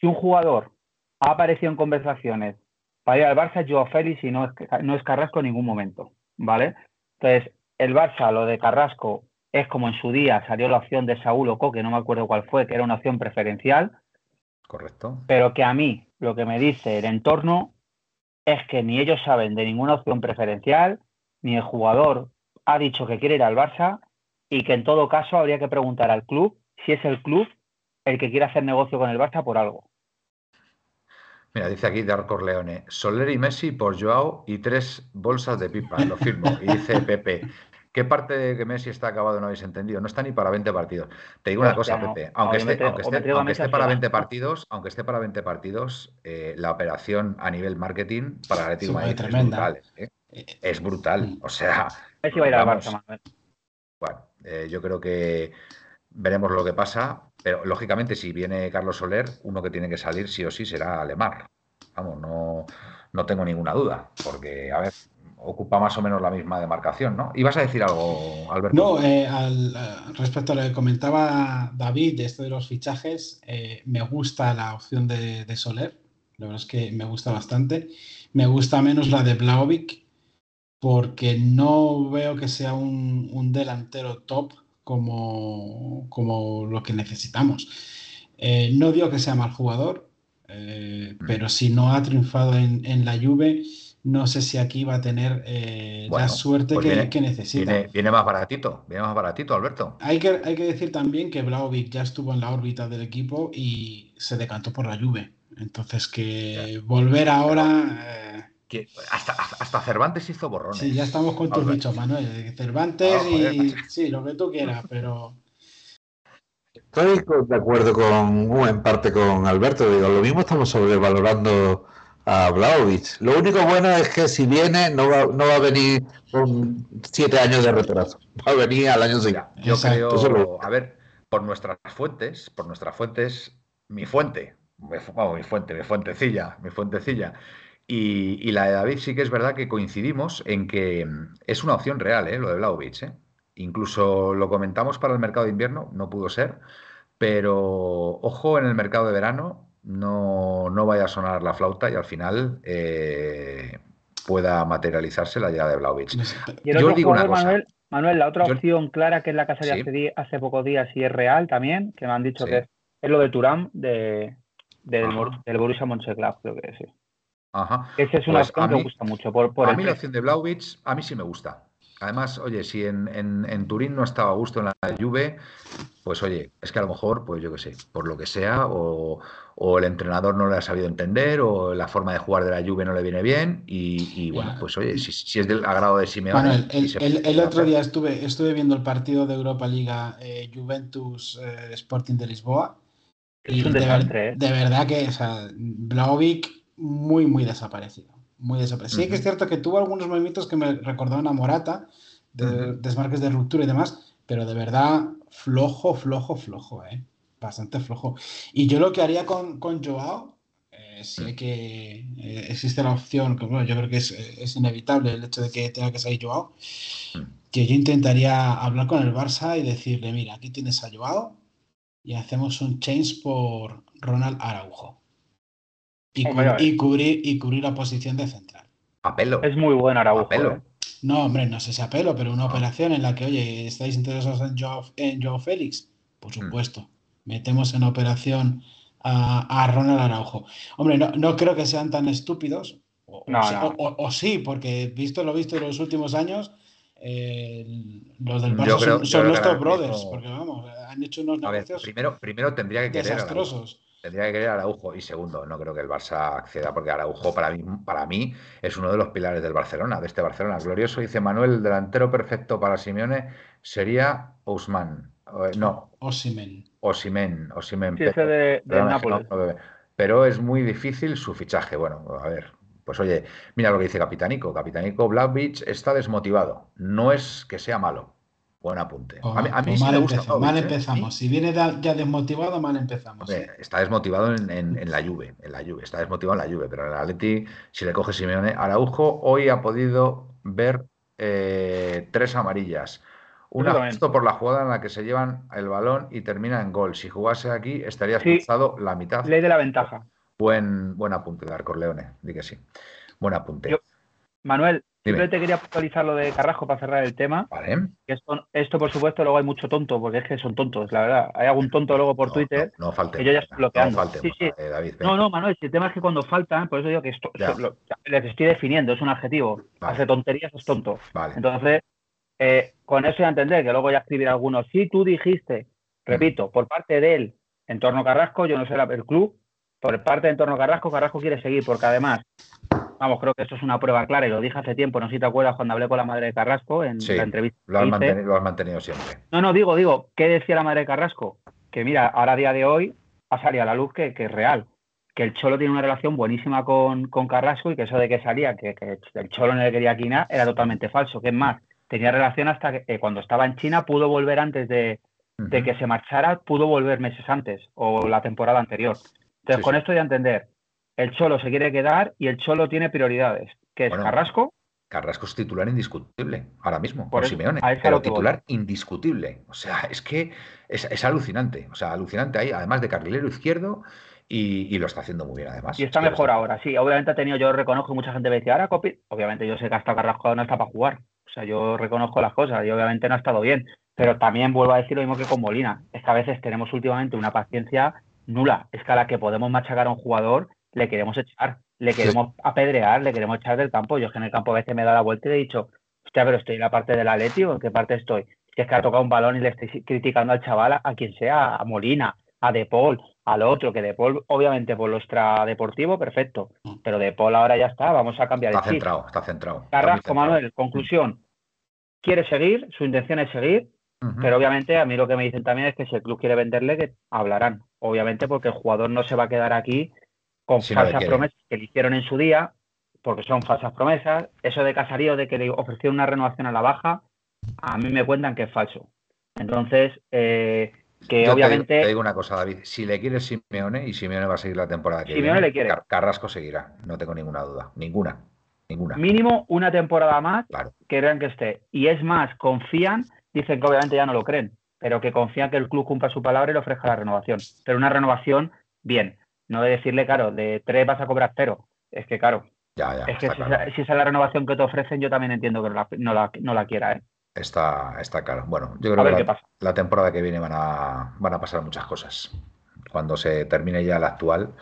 si un jugador ha aparecido en conversaciones para ir al Barça, Joao Félix y no es, no es Carrasco en ningún momento, ¿vale? Entonces, el Barça, lo de Carrasco, es como en su día salió la opción de Saúl Oco, que no me acuerdo cuál fue, que era una opción preferencial. Correcto. Pero que a mí lo que me dice el entorno es que ni ellos saben de ninguna opción preferencial, ni el jugador ha dicho que quiere ir al Barça y que en todo caso habría que preguntar al club si es el club el que quiere hacer negocio con el Barça por algo. Mira, dice aquí Darko Leone, Soler y Messi por Joao y tres bolsas de pipa, lo firmo. Y dice Pepe, ¿qué parte de que Messi está acabado no habéis entendido? No está ni para 20 partidos. Te digo una cosa, Pepe, aunque esté, para 20 partidos, aunque esté para 20 partidos, eh, la operación a nivel marketing para Atlético es brutal. ¿eh? Es brutal, o sea... Messi va a ir al Barça, Bueno, eh, yo creo que veremos lo que pasa, pero lógicamente si viene Carlos Soler, uno que tiene que salir sí o sí será Alemar. Vamos, no, no tengo ninguna duda, porque, a ver, ocupa más o menos la misma demarcación, ¿no? ¿Ibas a decir algo, Alberto? No, eh, al, respecto a lo que comentaba David de esto de los fichajes, eh, me gusta la opción de, Soler, la verdad es que me gusta bastante. Me gusta menos la de Blaovic, porque no veo que sea un, un delantero top como, como lo que necesitamos. Eh, no digo que sea mal jugador, eh, mm. pero si no ha triunfado en, la Juve, no sé si aquí va a tener eh, la suerte pues que, necesita. Viene, más baratito, viene más baratito, Alberto. Hay que, hay que decir también que Blaovic ya estuvo en la órbita del equipo y se decantó por la Juve. Entonces que volver ahora hasta, hasta Cervantes hizo borrones. Sí, ya estamos con tus bichos, Manuel. Cervantes y. Sí, lo que tú quieras, pero. Estoy de acuerdo con en parte con Alberto. Digo, lo mismo estamos sobrevalorando a Blaovic. Lo único bueno es que si viene, no va, no va a venir con siete años de retraso. Va a venir al año siguiente. Yo creo, a ver, por nuestras fuentes, por nuestras fuentes, mi fuente, mi fuente, mi fuentecilla, mi fuentecilla, y, la de David sí que es verdad que coincidimos en que mm, es una opción real, ¿eh? lo de Blaovic. ¿eh? Incluso lo comentamos para el mercado de invierno, no pudo ser, pero ojo en el mercado de verano, no, no vaya a sonar la flauta y al final eh, pueda materializarse la llegada de Blaovic. Yo digo una cosa. Manuel, la otra opción clara que es la que salió hace, hace, pocos días y es real también, que me han dicho que es, lo de Turán de, del, del Borussia Mönchengladbach, creo que sí. Ajá. Esa es una pues opción que me gusta mucho. Por, por a mí la opción de Blauvitz, a mí sí me gusta. Además, oye, si en, en, Turín no estaba a gusto en la Juve, pues oye, es que a lo mejor, pues yo qué sé, por lo que sea, o, el entrenador no le ha sabido entender, o la forma de jugar de la Juve no le viene bien, y, bueno, pues oye, si, es del agrado de Simeone... el, otro día estuve, estuve viendo el partido de Europa Liga eh, Juventus eh, Sporting de Lisboa, y de, ¿eh? de, verdad que, o sea, muy, muy desaparecido. Muy desaparecido. Sí que es cierto que tuvo algunos movimientos que me recordaron a Morata, de desmarques de ruptura y demás, pero de verdad, flojo, flojo, flojo, ¿eh? Bastante flojo. Y yo lo que haría con, con Joao, eh, sé mm. que eh, existe la opción, que bueno, yo creo que es, es, inevitable el hecho de que tenga que salir Joao, mm. que yo intentaría hablar con el Barça y decirle, mira, aquí tienes a Joao y hacemos un change por Ronald Araujo. Y, cubrir, y cubrir la posición de central. Apelo. Es muy bueno Araujo. ¿eh? No, hombre, no sé si apelo, pero una operación en la que, oye, ¿estáis interesados en Joe, en Félix? Por mm. supuesto. Metemos en operación a, Ronald Araujo. Hombre, no, creo que sean tan estúpidos. O, o, sí, porque visto lo visto en los últimos años, eh, los del Barça son, nuestros brothers, porque vamos, han hecho unos negocios primero, primero tendría que querer desastrosos. Tendría que querer Araujo. Y segundo, no creo que el Barça acceda, porque Araujo para mí, para mí es uno de los pilares del Barcelona, de este Barcelona glorioso. Dice Manuel, el delantero perfecto para Simeone sería Ousmane. Eh, no. Osimen. Osimen. Osimen. Sí, ese de, Nápoles. pero es muy difícil su fichaje. Bueno, a ver, pues oye, mira lo que dice Capitanico. Capitanico Blackbeach está desmotivado. No es que sea malo, Buen apunte. a mí, pues mal, ¿eh? empezamos. Si viene ya desmotivado, mal empezamos. está desmotivado en, la Juve, en la Juve. Está desmotivado en la Juve, pero en el Atleti, si le coge Simeone, Araujo hoy ha podido ver eh, tres amarillas. Una justo por la jugada en la que se llevan el balón y termina en gol. Si jugase aquí, estaría expulsado la mitad. Ley de la ventaja. Buen, buen apunte de Arcorleone, di que sí. Buen apunte. Manuel, Simplemente quería puntualizar lo de Carrasco para cerrar el tema. Vale. Esto, por supuesto, luego hay mucho tonto, porque es que son tontos, la verdad. Hay algún tonto luego por Twitter. No, no, falte. Que yo ya estoy bloqueando. No falte, David. No, no, Manuel, el tema es que cuando faltan, por eso digo que esto, les estoy definiendo, es un adjetivo. Hace tonterías, es tonto. Vale. Entonces, eh, con eso ya entender que luego ya escribir algunos. Si tú dijiste, repito, por parte de él, en torno a Carrasco, yo no sé el club, por parte de en torno a Carrasco, Carrasco quiere seguir, porque además vamos, creo que esto es una prueba clara y lo dije hace tiempo, no sé si te acuerdas cuando hablé con la madre de Carrasco en la entrevista. Lo has, mantenido, lo has mantenido siempre. No, no, digo, digo, ¿qué decía la madre de Carrasco? Que mira, ahora a día de hoy ha salido a la luz que, es real, que el Cholo tiene una relación buenísima con, Carrasco y que eso de que salía, que, el Cholo no le quería quina, era totalmente falso. Que es más, tenía relación hasta que eh, cuando estaba en China pudo volver antes de, que se marchara, pudo volver meses antes o la temporada anterior. Entonces, con esto ya entender, el Cholo se quiere quedar y el Cholo tiene prioridades, que es Carrasco. Carrasco es titular indiscutible ahora mismo, por Simeone, pero titular indiscutible. O sea, es que es, alucinante, o sea, alucinante ahí, además de carrilero izquierdo, y, lo está haciendo muy bien además. Y está mejor ahora, sí. Obviamente ha tenido, yo reconozco, mucha gente me decía, ahora copy. Obviamente yo sé que hasta Carrasco no está para jugar. O sea, yo reconozco las cosas y obviamente no ha estado bien. Pero también vuelvo a decir lo mismo que con Molina. Es que a veces tenemos últimamente una paciencia nula. Es que a la que podemos machacar a un jugador le queremos echar, le queremos apedrear, le queremos echar del campo. Yo es que en el campo a veces me da la vuelta y he dicho, hostia, pero estoy en la parte del Atleti o en qué parte estoy. Si es que ha tocado un balón y le estoy criticando al chaval, a, quien sea, a Molina, a De Paul, al otro, que De Paul, obviamente, por lo extradeportivo, perfecto. Pero De Paul ahora ya está, vamos a cambiar está centrado, Está centrado, Carrasco, Manuel, conclusión. Quiere seguir, su intención es seguir, pero obviamente a mí lo que me dicen también es que si el club quiere venderle, que hablarán. Obviamente porque el jugador no se va a quedar aquí con falsas promesas que le hicieron en su día, porque son falsas promesas. Eso de Casarío, de que le ofrecieron una renovación a la baja, a mí me cuentan que es falso. Entonces, eh, que obviamente. Te digo, una cosa, David. Si le quiere Simeone, y Simeone va a seguir la temporada que Simeone viene, le quiere. Carrasco seguirá, no tengo ninguna duda. Ninguna. Ninguna. Mínimo una temporada más que crean que esté. Y es más, confían, dicen que obviamente ya no lo creen, pero que confían que el club cumpla su palabra y le ofrezca la renovación. Pero una renovación bien. No de decirle, claro, de tres vas a cobrar cero. Es que, claro, ya, ya, es que si, esa, es la renovación que te ofrecen, yo también entiendo que no la, no la, quiera. ¿eh? Está, está claro. Bueno, yo creo que la, temporada que viene van a, van a pasar muchas cosas. Cuando se termine ya la actual,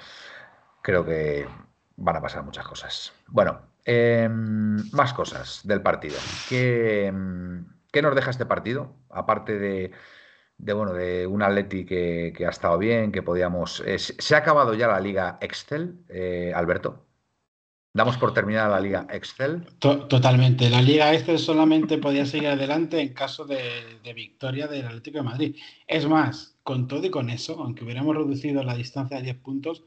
creo que van a pasar muchas cosas. Bueno, em, más cosas del partido. ¿Qué, ¿Qué, nos deja este partido? Aparte de, de bueno, de un Atleti que, ha estado bien, que podíamos. Eh, ¿Se ha acabado ya la liga Excel, eh, Alberto? Damos por terminada la liga Excel. totalmente. La liga Excel solamente podía seguir adelante en caso de, victoria del Atlético de Madrid. Es más, con todo y con eso, aunque hubiéramos reducido la distancia a 10 puntos,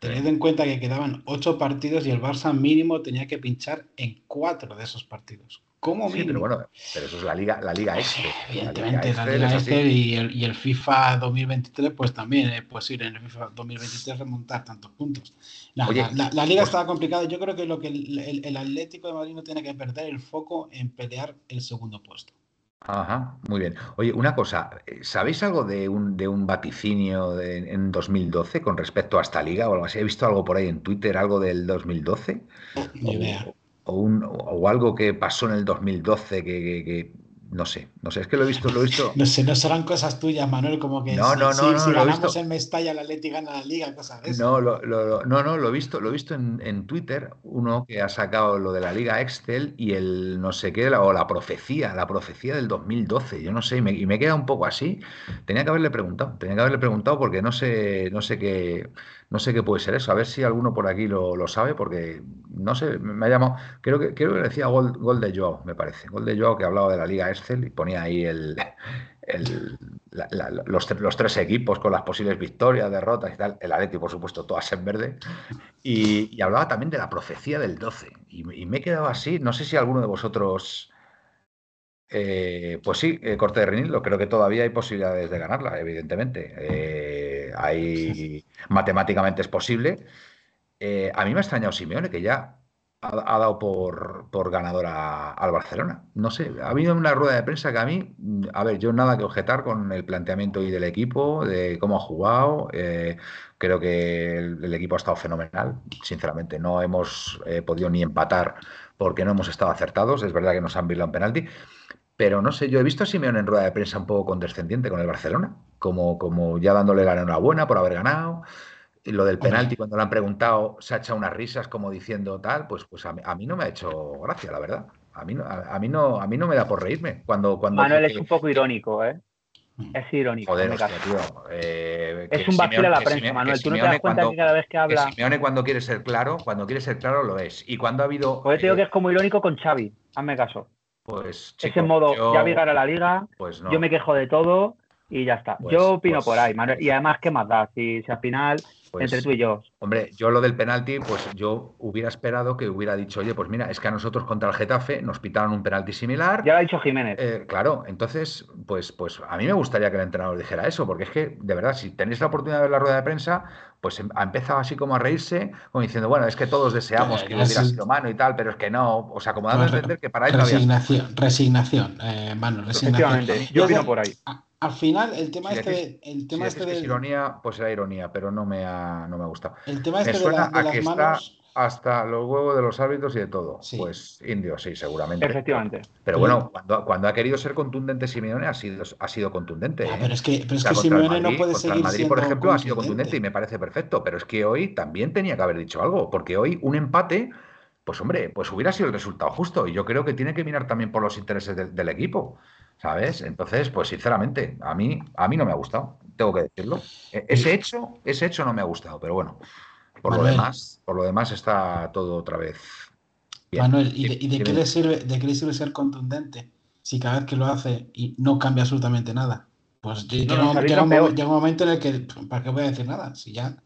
tened en cuenta que quedaban 8 partidos y el Barça mínimo tenía que pinchar en 4 de esos partidos. ¿Cómo sí, pero bueno, pero eso es la liga, la liga Excel. Evidentemente, la liga, Excel, y, el, FIFA 2023, pues también es posible en el FIFA 2023 remontar tantos puntos. La, liga pues estaba complicada. Yo creo que lo que el, Atlético de Madrid no tiene que perder el foco en pelear el segundo puesto. Ajá, muy bien. Oye, una cosa, ¿sabéis algo de un, de un vaticinio en 2012 con respecto a esta liga o algo así? ¿He visto algo por ahí en Twitter, algo del 2012? Ni idea o, un, o algo que pasó en el 2012 que, no sé, no sé, es que lo he visto, lo he visto. No sé, no serán cosas tuyas, Manuel, como que no, no, no, no, si ganamos en Mestalla, la Leti gana la liga, cosas de eso. No, lo, no, no, lo he visto, lo he visto en, Twitter, uno que ha sacado lo de la liga Excel y el no sé qué, o la profecía, la profecía del 2012, yo no sé, y me, y me queda un poco así. Tenía que haberle preguntado, tenía que haberle preguntado porque no sé, no sé qué no sé qué puede ser eso. A ver si alguno por aquí lo, sabe, porque no sé, me ha llamado. Creo que, creo que decía gol, de Joao, me parece. Gol de Joao que hablaba de la Liga Excel y ponía ahí el, los, tres equipos con las posibles victorias, derrotas y tal. El Atleti, por supuesto, todas en verde. Y, hablaba también de la profecía del 12. Y, me he quedado así. No sé si alguno de vosotros. Eh, pues sí, eh, corte de Renil, creo que todavía hay posibilidades de ganarla, evidentemente. Eh, Ahí matemáticamente es posible. Eh, a mí me ha extrañado Simeone, que ya ha, dado por, por ganadora al Barcelona. No sé, ha habido una rueda de prensa que a mí, a ver, yo nada que objetar con el planteamiento y del equipo, de cómo ha jugado. Creo que el, equipo ha estado fenomenal, sinceramente. No hemos podido ni empatar porque no hemos estado acertados. Es verdad que nos han visto un penalti. Pero no sé, yo he visto a Simeone en rueda de prensa un poco condescendiente con el Barcelona, como, como ya dándole la enhorabuena por haber ganado. Y lo del penalti, cuando le han preguntado, se ha echado unas risas como diciendo tal, pues, pues a, mí, no me ha hecho gracia, la verdad. A mí no, a, mí no, a mí no me da por reírme. Cuando, cuando Manuel es un poco irónico, ¿eh? Es irónico. Joder, tío, eh, es un vacío a la prensa, Manuel. Tú no te das cuenta que cada vez que habla. Simeone cuando quiere ser claro, cuando quiere ser claro lo es. Y cuando ha habido. Pues te digo que es como irónico con Xavi. Hazme caso. Pues, Ese modo, ya vi a la liga, pues yo me quejo de todo y ya está. Pues, yo opino pues por ahí, Manuel. Y además, ¿qué más da? Si, si al final, pues entre tú y yo. Hombre, yo lo del penalti, pues yo hubiera esperado que hubiera dicho, oye, pues mira, es que a nosotros contra el Getafe nos pitaron un penalti similar. Ya lo ha dicho Jiménez. Eh, claro, entonces, pues, pues a mí me gustaría que el entrenador dijera eso, porque es que, de verdad, si tenéis la oportunidad de ver la rueda de prensa, pues ha empezado así como a reírse, como diciendo, bueno, es que todos deseamos que hubiera sido mano y tal, pero es que no, o sea, como dando a entender que para él Resignación, resignación, eh, mano, resignación. Yo opino por ahí. Al final, el tema este, el tema este de... ironía, pues era ironía, pero no me ha, no me ha gustado. El tema este de, las manos hasta los huevos de los árbitros y de todo. Pues indio, sí, seguramente. Efectivamente. Pero bueno, cuando, cuando, ha querido ser contundente Simeone ha sido, ha sido contundente. Ah, ¿eh? pero es que, pero es que Simeone no puede seguir el Madrid, por ejemplo, ha sido contundente y me parece perfecto. Pero es que hoy también tenía que haber dicho algo, porque hoy un empate, pues hombre, pues hubiera sido el resultado justo. Y yo creo que tiene que mirar también por los intereses del equipo. ¿Sabes? Entonces, pues sinceramente, a mí, a mí no me ha gustado, tengo que decirlo. E, ese hecho, ese hecho no me ha gustado, pero bueno. Por lo demás, por lo demás está todo otra vez. Manuel, ¿y de, qué le sirve, de qué le sirve ser contundente si cada vez que lo hace y no cambia absolutamente nada? Pues llega, un, momento en el que, ¿para qué voy a decir nada? Si ya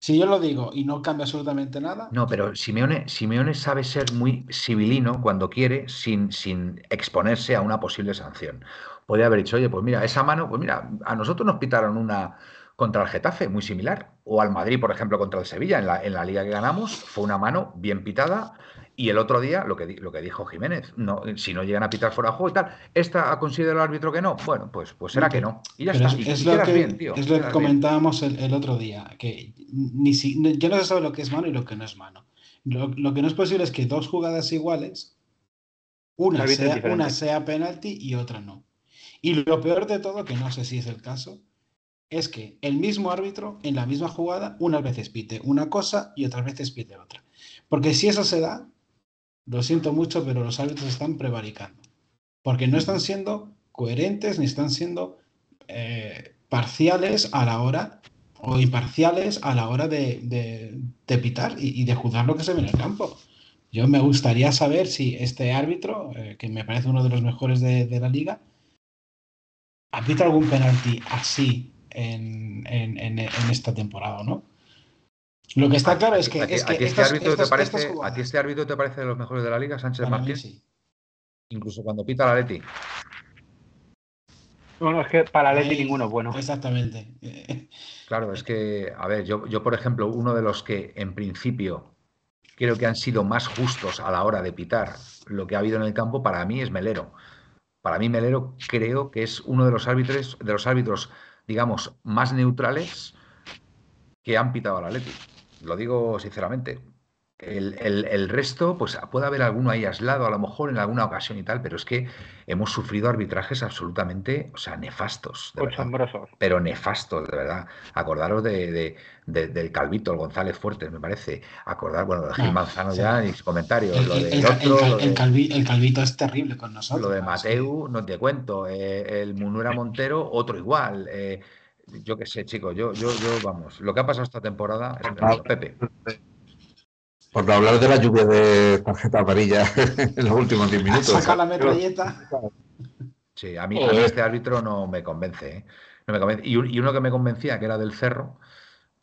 si yo lo digo y no cambia absolutamente nada. No, pero Simeone, Simeone sabe ser muy civilino cuando quiere sin, sin exponerse a una posible sanción. Podría haber dicho, oye, pues mira, esa mano, pues mira, a nosotros nos pitaron una, contra el Getafe, muy similar. O al Madrid, por ejemplo, contra el Sevilla, en la, en la liga que ganamos, fue una mano bien pitada. Y el otro día, lo que, lo que dijo Jiménez, no, si no llegan a pitar fuera de juego y tal, ¿esta ha considerado el árbitro que no? Bueno, pues, pues será que no. Y ya está. Es, lo que, es lo que comentábamos el, otro día, que ni si, ya no se sabe lo que es mano y lo que no es mano. Lo, lo que no es posible es que dos jugadas iguales una sea, una sea penalti y otra no. Y lo peor de todo, que no sé si es el caso, es que el mismo árbitro en la misma jugada unas veces pite una cosa y otras veces pite otra. Porque si eso se da, lo siento mucho, pero los árbitros están prevaricando. Porque no están siendo coherentes ni están siendo eh, parciales a la hora o imparciales a la hora de, pitar y, de juzgar lo que se ve en el campo. Yo me gustaría saber si este árbitro, eh, que me parece uno de los mejores de, de la liga, ha algún penalti así en, en, esta temporada, ¿no? Lo que está claro es que. este árbitro te parece, ¿A ti este árbitro te parece de los mejores de la liga, Sánchez Martín? Incluso cuando pita la Leti. Bueno, es que para Leti ninguno es bueno. Exactamente. Claro, es que, a ver, yo, yo, por ejemplo, uno de los que en principio creo que han sido más justos a la hora de pitar lo que ha habido en el campo, para mí es Melero. Para mí, Melero creo que es uno de los árbitros, de los árbitros digamos, más neutrales que han pitado a la Leti. Lo digo sinceramente. El, resto, pues puede haber alguno ahí aislado, a lo mejor en alguna ocasión y tal, pero es que hemos sufrido arbitrajes absolutamente, o sea, nefastos. pero nefastos, de verdad. Acordaros de, del Calvito, el González Fuertes, me parece. Acordar, bueno, de Gil ah, Manzano ya, ni comentarios. El, Calvito es terrible con nosotros. Lo de Mateu, no te cuento. Eh, el Munura Montero, otro igual. Eh, yo qué sé, chicos, yo, yo, yo, vamos, lo que ha pasado esta temporada es Pepe. Por no hablar de la lluvia de tarjeta amarilla en los últimos 10 minutos. Saca la metralleta. Sí, a mí, este árbitro no me convence. ¿eh? No me convence. Y, uno que me convencía, que era del Cerro,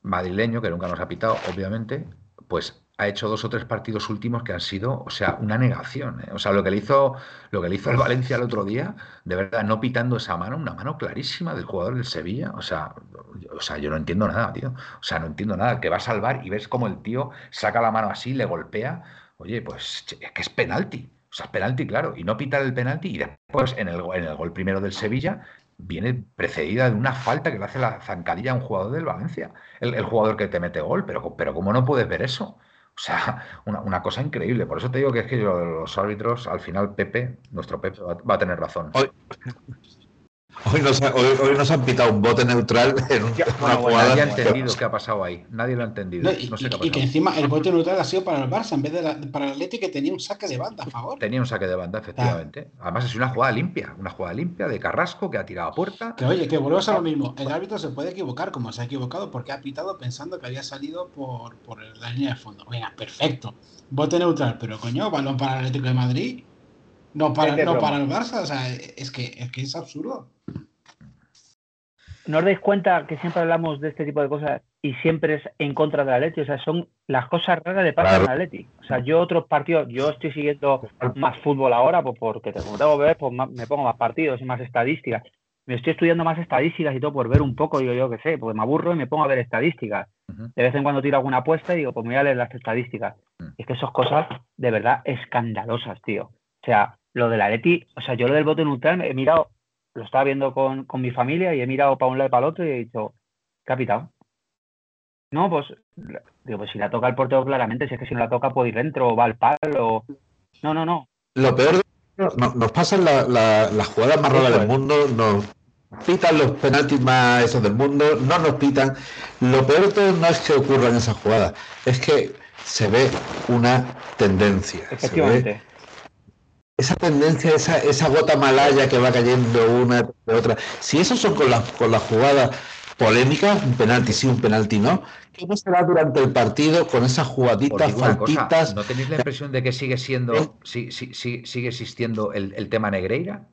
madrileño, que nunca nos ha pitado, obviamente, pues ha hecho dos o tres partidos últimos que han sido, o sea, una negación. ¿eh? O sea, lo que le hizo, lo que le hizo el Valencia el otro día, de verdad, no pitando esa mano, una mano clarísima del jugador del Sevilla. O sea, o sea, yo no entiendo nada, tío. O sea, no entiendo nada. Que va a salvar y ves como el tío saca la mano así, le golpea. Oye, pues es que es penalti. O sea, es penalti, claro. Y no pitar el penalti y después en el, en el gol primero del Sevilla viene precedida de una falta que le hace la zancadilla a un jugador del Valencia. El, jugador que te mete gol. Pero, pero ¿cómo no puedes ver eso? O sea, una, cosa increíble. Por eso te digo que es que los árbitros, al final, Pepe, nuestro Pepe, va, a tener razón. Hoy nos, hoy, nos, han pitado un bote neutral en una jugada. Nadie ha entendido qué ha pasado ahí. Nadie lo ha entendido. y, que encima el bote neutral ha sido para el Barça en vez de para el Atlético que tenía un saque de banda a favor. Tenía un saque de banda, efectivamente. Además, es una jugada limpia. Una jugada limpia de Carrasco que ha tirado a puerta. Que oye, que volvemos a lo mismo. El árbitro se puede equivocar como se ha equivocado porque ha pitado pensando que había salido por, por la línea de fondo. Venga, perfecto. Bote neutral, pero coño, balón para el Atlético de Madrid. No para, no para el Barça. O sea, es que es, que es absurdo. ¿No os dais cuenta que siempre hablamos de este tipo de cosas y siempre es en contra de la Leti? O sea, son las cosas raras de parte de la Leti. O sea, yo otros partidos, yo estoy siguiendo más fútbol ahora, pues porque como tengo que ver, pues me pongo más partidos y más estadísticas. Me estoy estudiando más estadísticas y todo por ver un poco, yo, yo qué sé, porque me aburro y me pongo a ver estadísticas. De vez en cuando tiro alguna apuesta y digo, pues me voy a leer las estadísticas. Mm. Es que esas cosas de verdad escandalosas, tío. O sea, lo de la Leti, o sea, yo lo del bote neutral he mirado lo estaba viendo con, mi familia y he mirado para un lado y para el otro y he dicho, capitán. No, pues, digo, pues si la toca el portero claramente, si es que si no la toca puede ir dentro o va al palo. No, no, no. Lo peor nos pasan las la, jugadas más raras del mundo, nos pitan los penaltis más esos del mundo, no nos pitan. Lo peor de todo no es que ocurran esas jugadas, es que se ve una tendencia. Efectivamente esa tendencia, esa, esa gota malaya que va cayendo una de otra, si eso son con las con las jugadas polémicas, un penalti sí, un penalti no, ¿qué no será durante el partido con esas jugaditas, faltitas? ¿No tenéis la impresión de que sigue siendo, sí, sigue existiendo el, el, tema Negreira?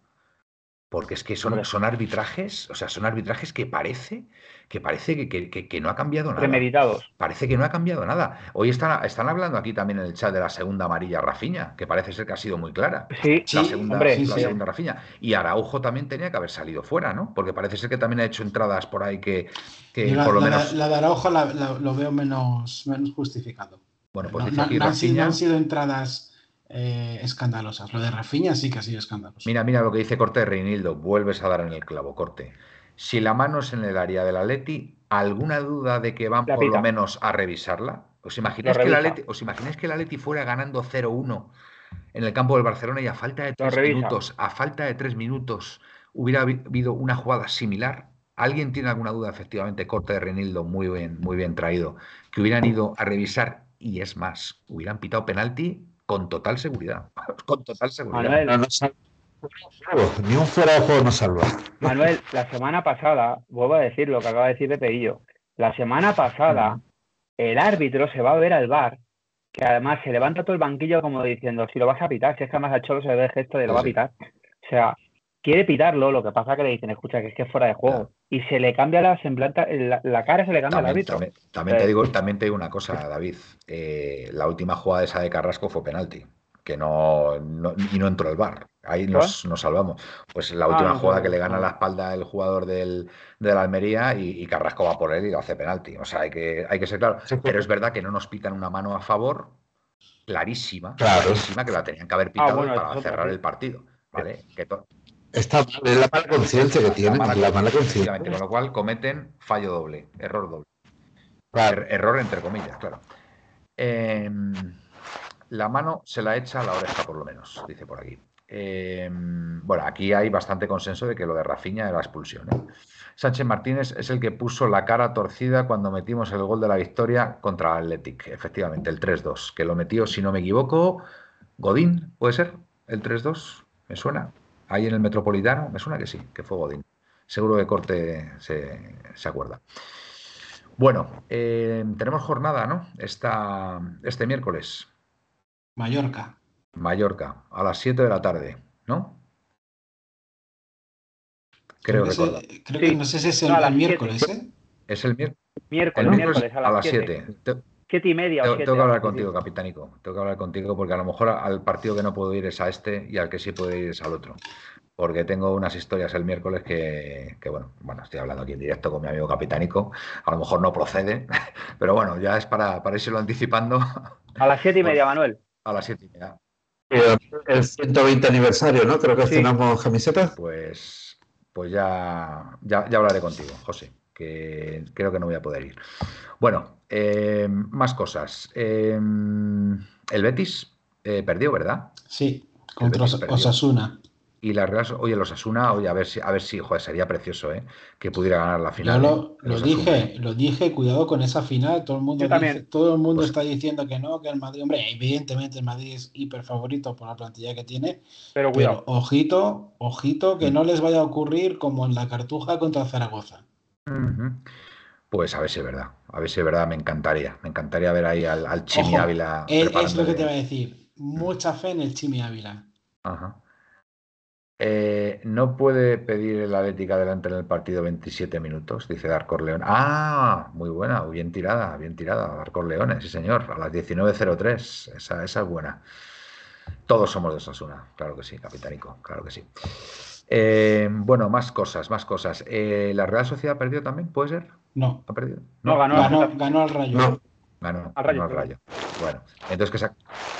Porque es que son, son arbitrajes, o sea, son arbitrajes que parece que parece que, no ha cambiado nada. Premeditados. Parece que no ha cambiado nada. Hoy están, están hablando aquí también en el chat de la segunda amarilla Rafiña, que parece ser que ha sido muy clara. Sí, la segunda, la segunda Rafiña. Y Araujo también tenía que haber salido fuera, ¿no? Porque parece ser que también ha hecho entradas por ahí que, la, por lo menos. La, de Araujo lo veo menos, menos justificado. Bueno, pues no, dice han, sido, han sido entradas. Eh, escandalosas. Lo de Rafiña sí que ha sido escandaloso. Mira, mira lo que dice Corte de Reinildo. Vuelves a dar en el clavo, Corte. Si la mano es en el área del Atleti, ¿alguna duda de que van por lo menos a revisarla? ¿Os imagináis, que el Atleti, ¿Os imagináis que el Atleti fuera ganando 0-1 en el campo del Barcelona y a falta de tres minutos, a falta de tres minutos, hubiera habido una jugada similar. ¿Alguien tiene alguna duda? Efectivamente, corte de Renildo, muy bien, muy bien traído, que hubieran ido a revisar y es más, hubieran pitado penalti con total seguridad. con total seguridad. no, ni un fuera de juego no salva. Manuel, la semana pasada, vuelvo a decir lo que acaba de decir Pepe la semana pasada el árbitro se va a ver al bar, que además se levanta todo el banquillo como diciendo, si lo vas a pitar, si es que además al Cholo se ve el gesto de lo va a pitar. O sea, quiere pitarlo, lo que pasa que le dicen, escucha, que es que es fuera de juego. Y se le cambia la semblante, la, cara se le cambia al árbitro. También, te digo, también te digo una cosa, David. Eh, la última jugada esa de Carrasco fue penalti, que no, y no entró el bar. Ahí nos, salvamos. Pues la última ah, jugada que le gana la espalda el jugador del, de la Almería y, Carrasco va por él y lo hace penalti. O sea, hay que, hay que ser claro. Pero es verdad que no nos pitan una mano a favor clarísima, clarísima, que la tenían que haber ah, pitado para cerrar el partido. ¿Vale? Que Está mal, la mala conciencia que tienen, la mala, conciencia. Con lo cual cometen fallo doble, error doble. Er, error entre comillas, claro. Em, la mano se la echa a la oreja, por lo menos, dice por aquí. Em, bueno, aquí hay bastante consenso de que lo de Rafiña era expulsión. ¿eh? Sánchez Martínez es el que puso la cara torcida cuando metimos el gol de la victoria contra el Athletic, efectivamente, el 3-2, que lo metió, si no me equivoco, Godín, ¿puede ser? ¿El 3-2? ¿Me suena? Ahí en el Metropolitano, me suena que sí, que fue Godín. Seguro que Corte se, acuerda. Bueno, em, tenemos jornada, ¿no? Esta, este miércoles. Mallorca. Mallorca, a las 7 de la tarde, ¿no? Creo, que, creo que no sé si es el, miércoles, ¿eh? Es el miércoles. Miércoles, miércoles, a las 7. Siete y media. Tengo, tengo que hablar contigo, capitánico. Tengo que hablar contigo porque a lo mejor al partido que no puedo ir es a este y al que sí puedo ir es al otro. Porque tengo unas historias el miércoles que, que, bueno, bueno, estoy hablando aquí en directo con mi amigo capitánico. A lo mejor no procede, pero bueno, ya es para, para irse anticipando. A las siete y media, Manuel. A las siete y media el 120 aniversario, ¿no? Creo que estrenamos camisetas. Pues, pues ya, ya, hablaré contigo, José, que creo que no voy a poder ir. Bueno, eh, más cosas. Eh, el Betis eh, perdió, ¿verdad? Sí, contra Osasuna. Y la Real, oye, los Asuna, oye, a ver si, a ver si, joder, sería precioso, ¿eh? Que pudiera ganar la final. Yo lo, ¿eh? dije, lo dije, cuidado con esa final. Todo el mundo, todo el mundo pues está diciendo que no, que el Madrid, hombre, evidentemente el Madrid es hiper favorito por la plantilla que tiene. Pero cuidado. ojito, ojito, que mm. no les vaya a ocurrir como en la Cartuja contra Zaragoza. Pues a ver si es verdad, a ver si es verdad, me encantaría, me encantaría ver ahí al, Chimi Ávila. Es, es lo que te voy a decir, mucha fe en el Chimi Ávila. Ajá. Eh, no puede pedir el Atlético adelante en el partido 27 minutos, dice Darko León. Ah, muy buena, bien tirada, bien tirada, Darko León, sí señor, a las 19.03, esa, esa es buena. Todos somos de Osasuna, claro que sí, capitánico, claro que sí. Eh, bueno, más cosas, más cosas. Eh, ¿La Real Sociedad perdió también? ¿Puede ser? No. ¿Ha perdido? No, ganó, ganó, al Rayo. Ganó al Rayo. Bueno, entonces que se,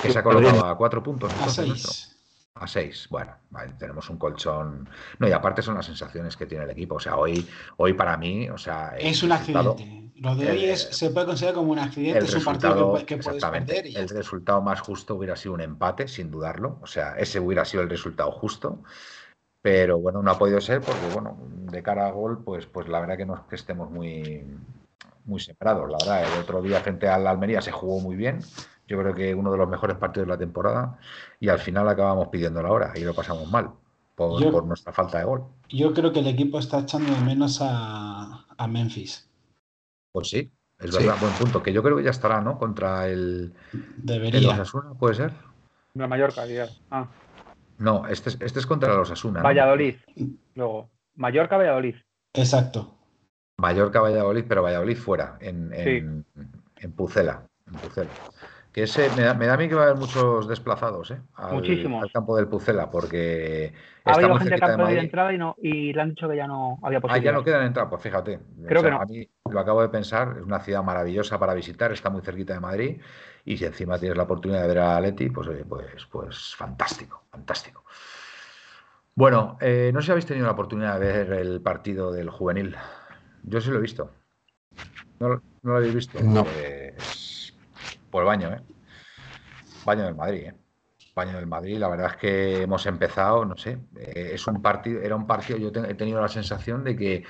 que se ha colocado a cuatro puntos. A seis. A seis, bueno, tenemos un colchón. No, y aparte son las sensaciones que tiene el equipo. O sea, hoy, hoy para mí, o sea. Es un accidente. Lo de hoy es, se puede considerar como un accidente, es un partido que, puedes perder. el resultado más justo hubiera sido un empate, sin dudarlo. O sea, ese hubiera sido el resultado justo. Pero bueno, no ha podido ser porque, bueno, de cara a gol, pues, pues la verdad que no es que estemos muy, muy separados. La verdad, el otro día frente al Almería se jugó muy bien yo creo que uno de los mejores partidos de la temporada y al final acabamos pidiendo la hora y lo pasamos mal por, nuestra falta de gol. Yo creo que el equipo está echando de menos a, Memphis. Pues sí, es verdad, buen punto. Que yo creo que ya estará, ¿no? Contra el. Debería. El Osasuna, ¿puede ser? La Mallorca, Ah. No, este es, este es contra los Asuna. Valladolid. Luego, Mallorca, Valladolid. Exacto. Mallorca, Valladolid, pero Valladolid fuera, en, en, en Pucela. En Pucela. Que ese, me da, me da, a mí que va a haber muchos desplazados ¿eh? al, al campo del Pucela, porque. Ha habido gente que ha podido entrada y, no, y le han dicho que ya no había posibilidad. Ah, ya no quedan entradas, pues fíjate. Creo que no. A mí lo acabo de pensar, es una ciudad maravillosa para visitar, está muy cerquita de Madrid, y si encima tienes la oportunidad de ver a Leti, pues, pues, pues fantástico, fantástico. Bueno, eh, no sé si habéis tenido la oportunidad de ver el partido del juvenil. Yo sí lo he visto. ¿No, no lo habéis visto? No. Pues, baño, ¿eh? Baño del Madrid, ¿eh? España del Madrid. La verdad es que hemos empezado, no sé, eh, es un partido, era un partido, yo he tenido la sensación de que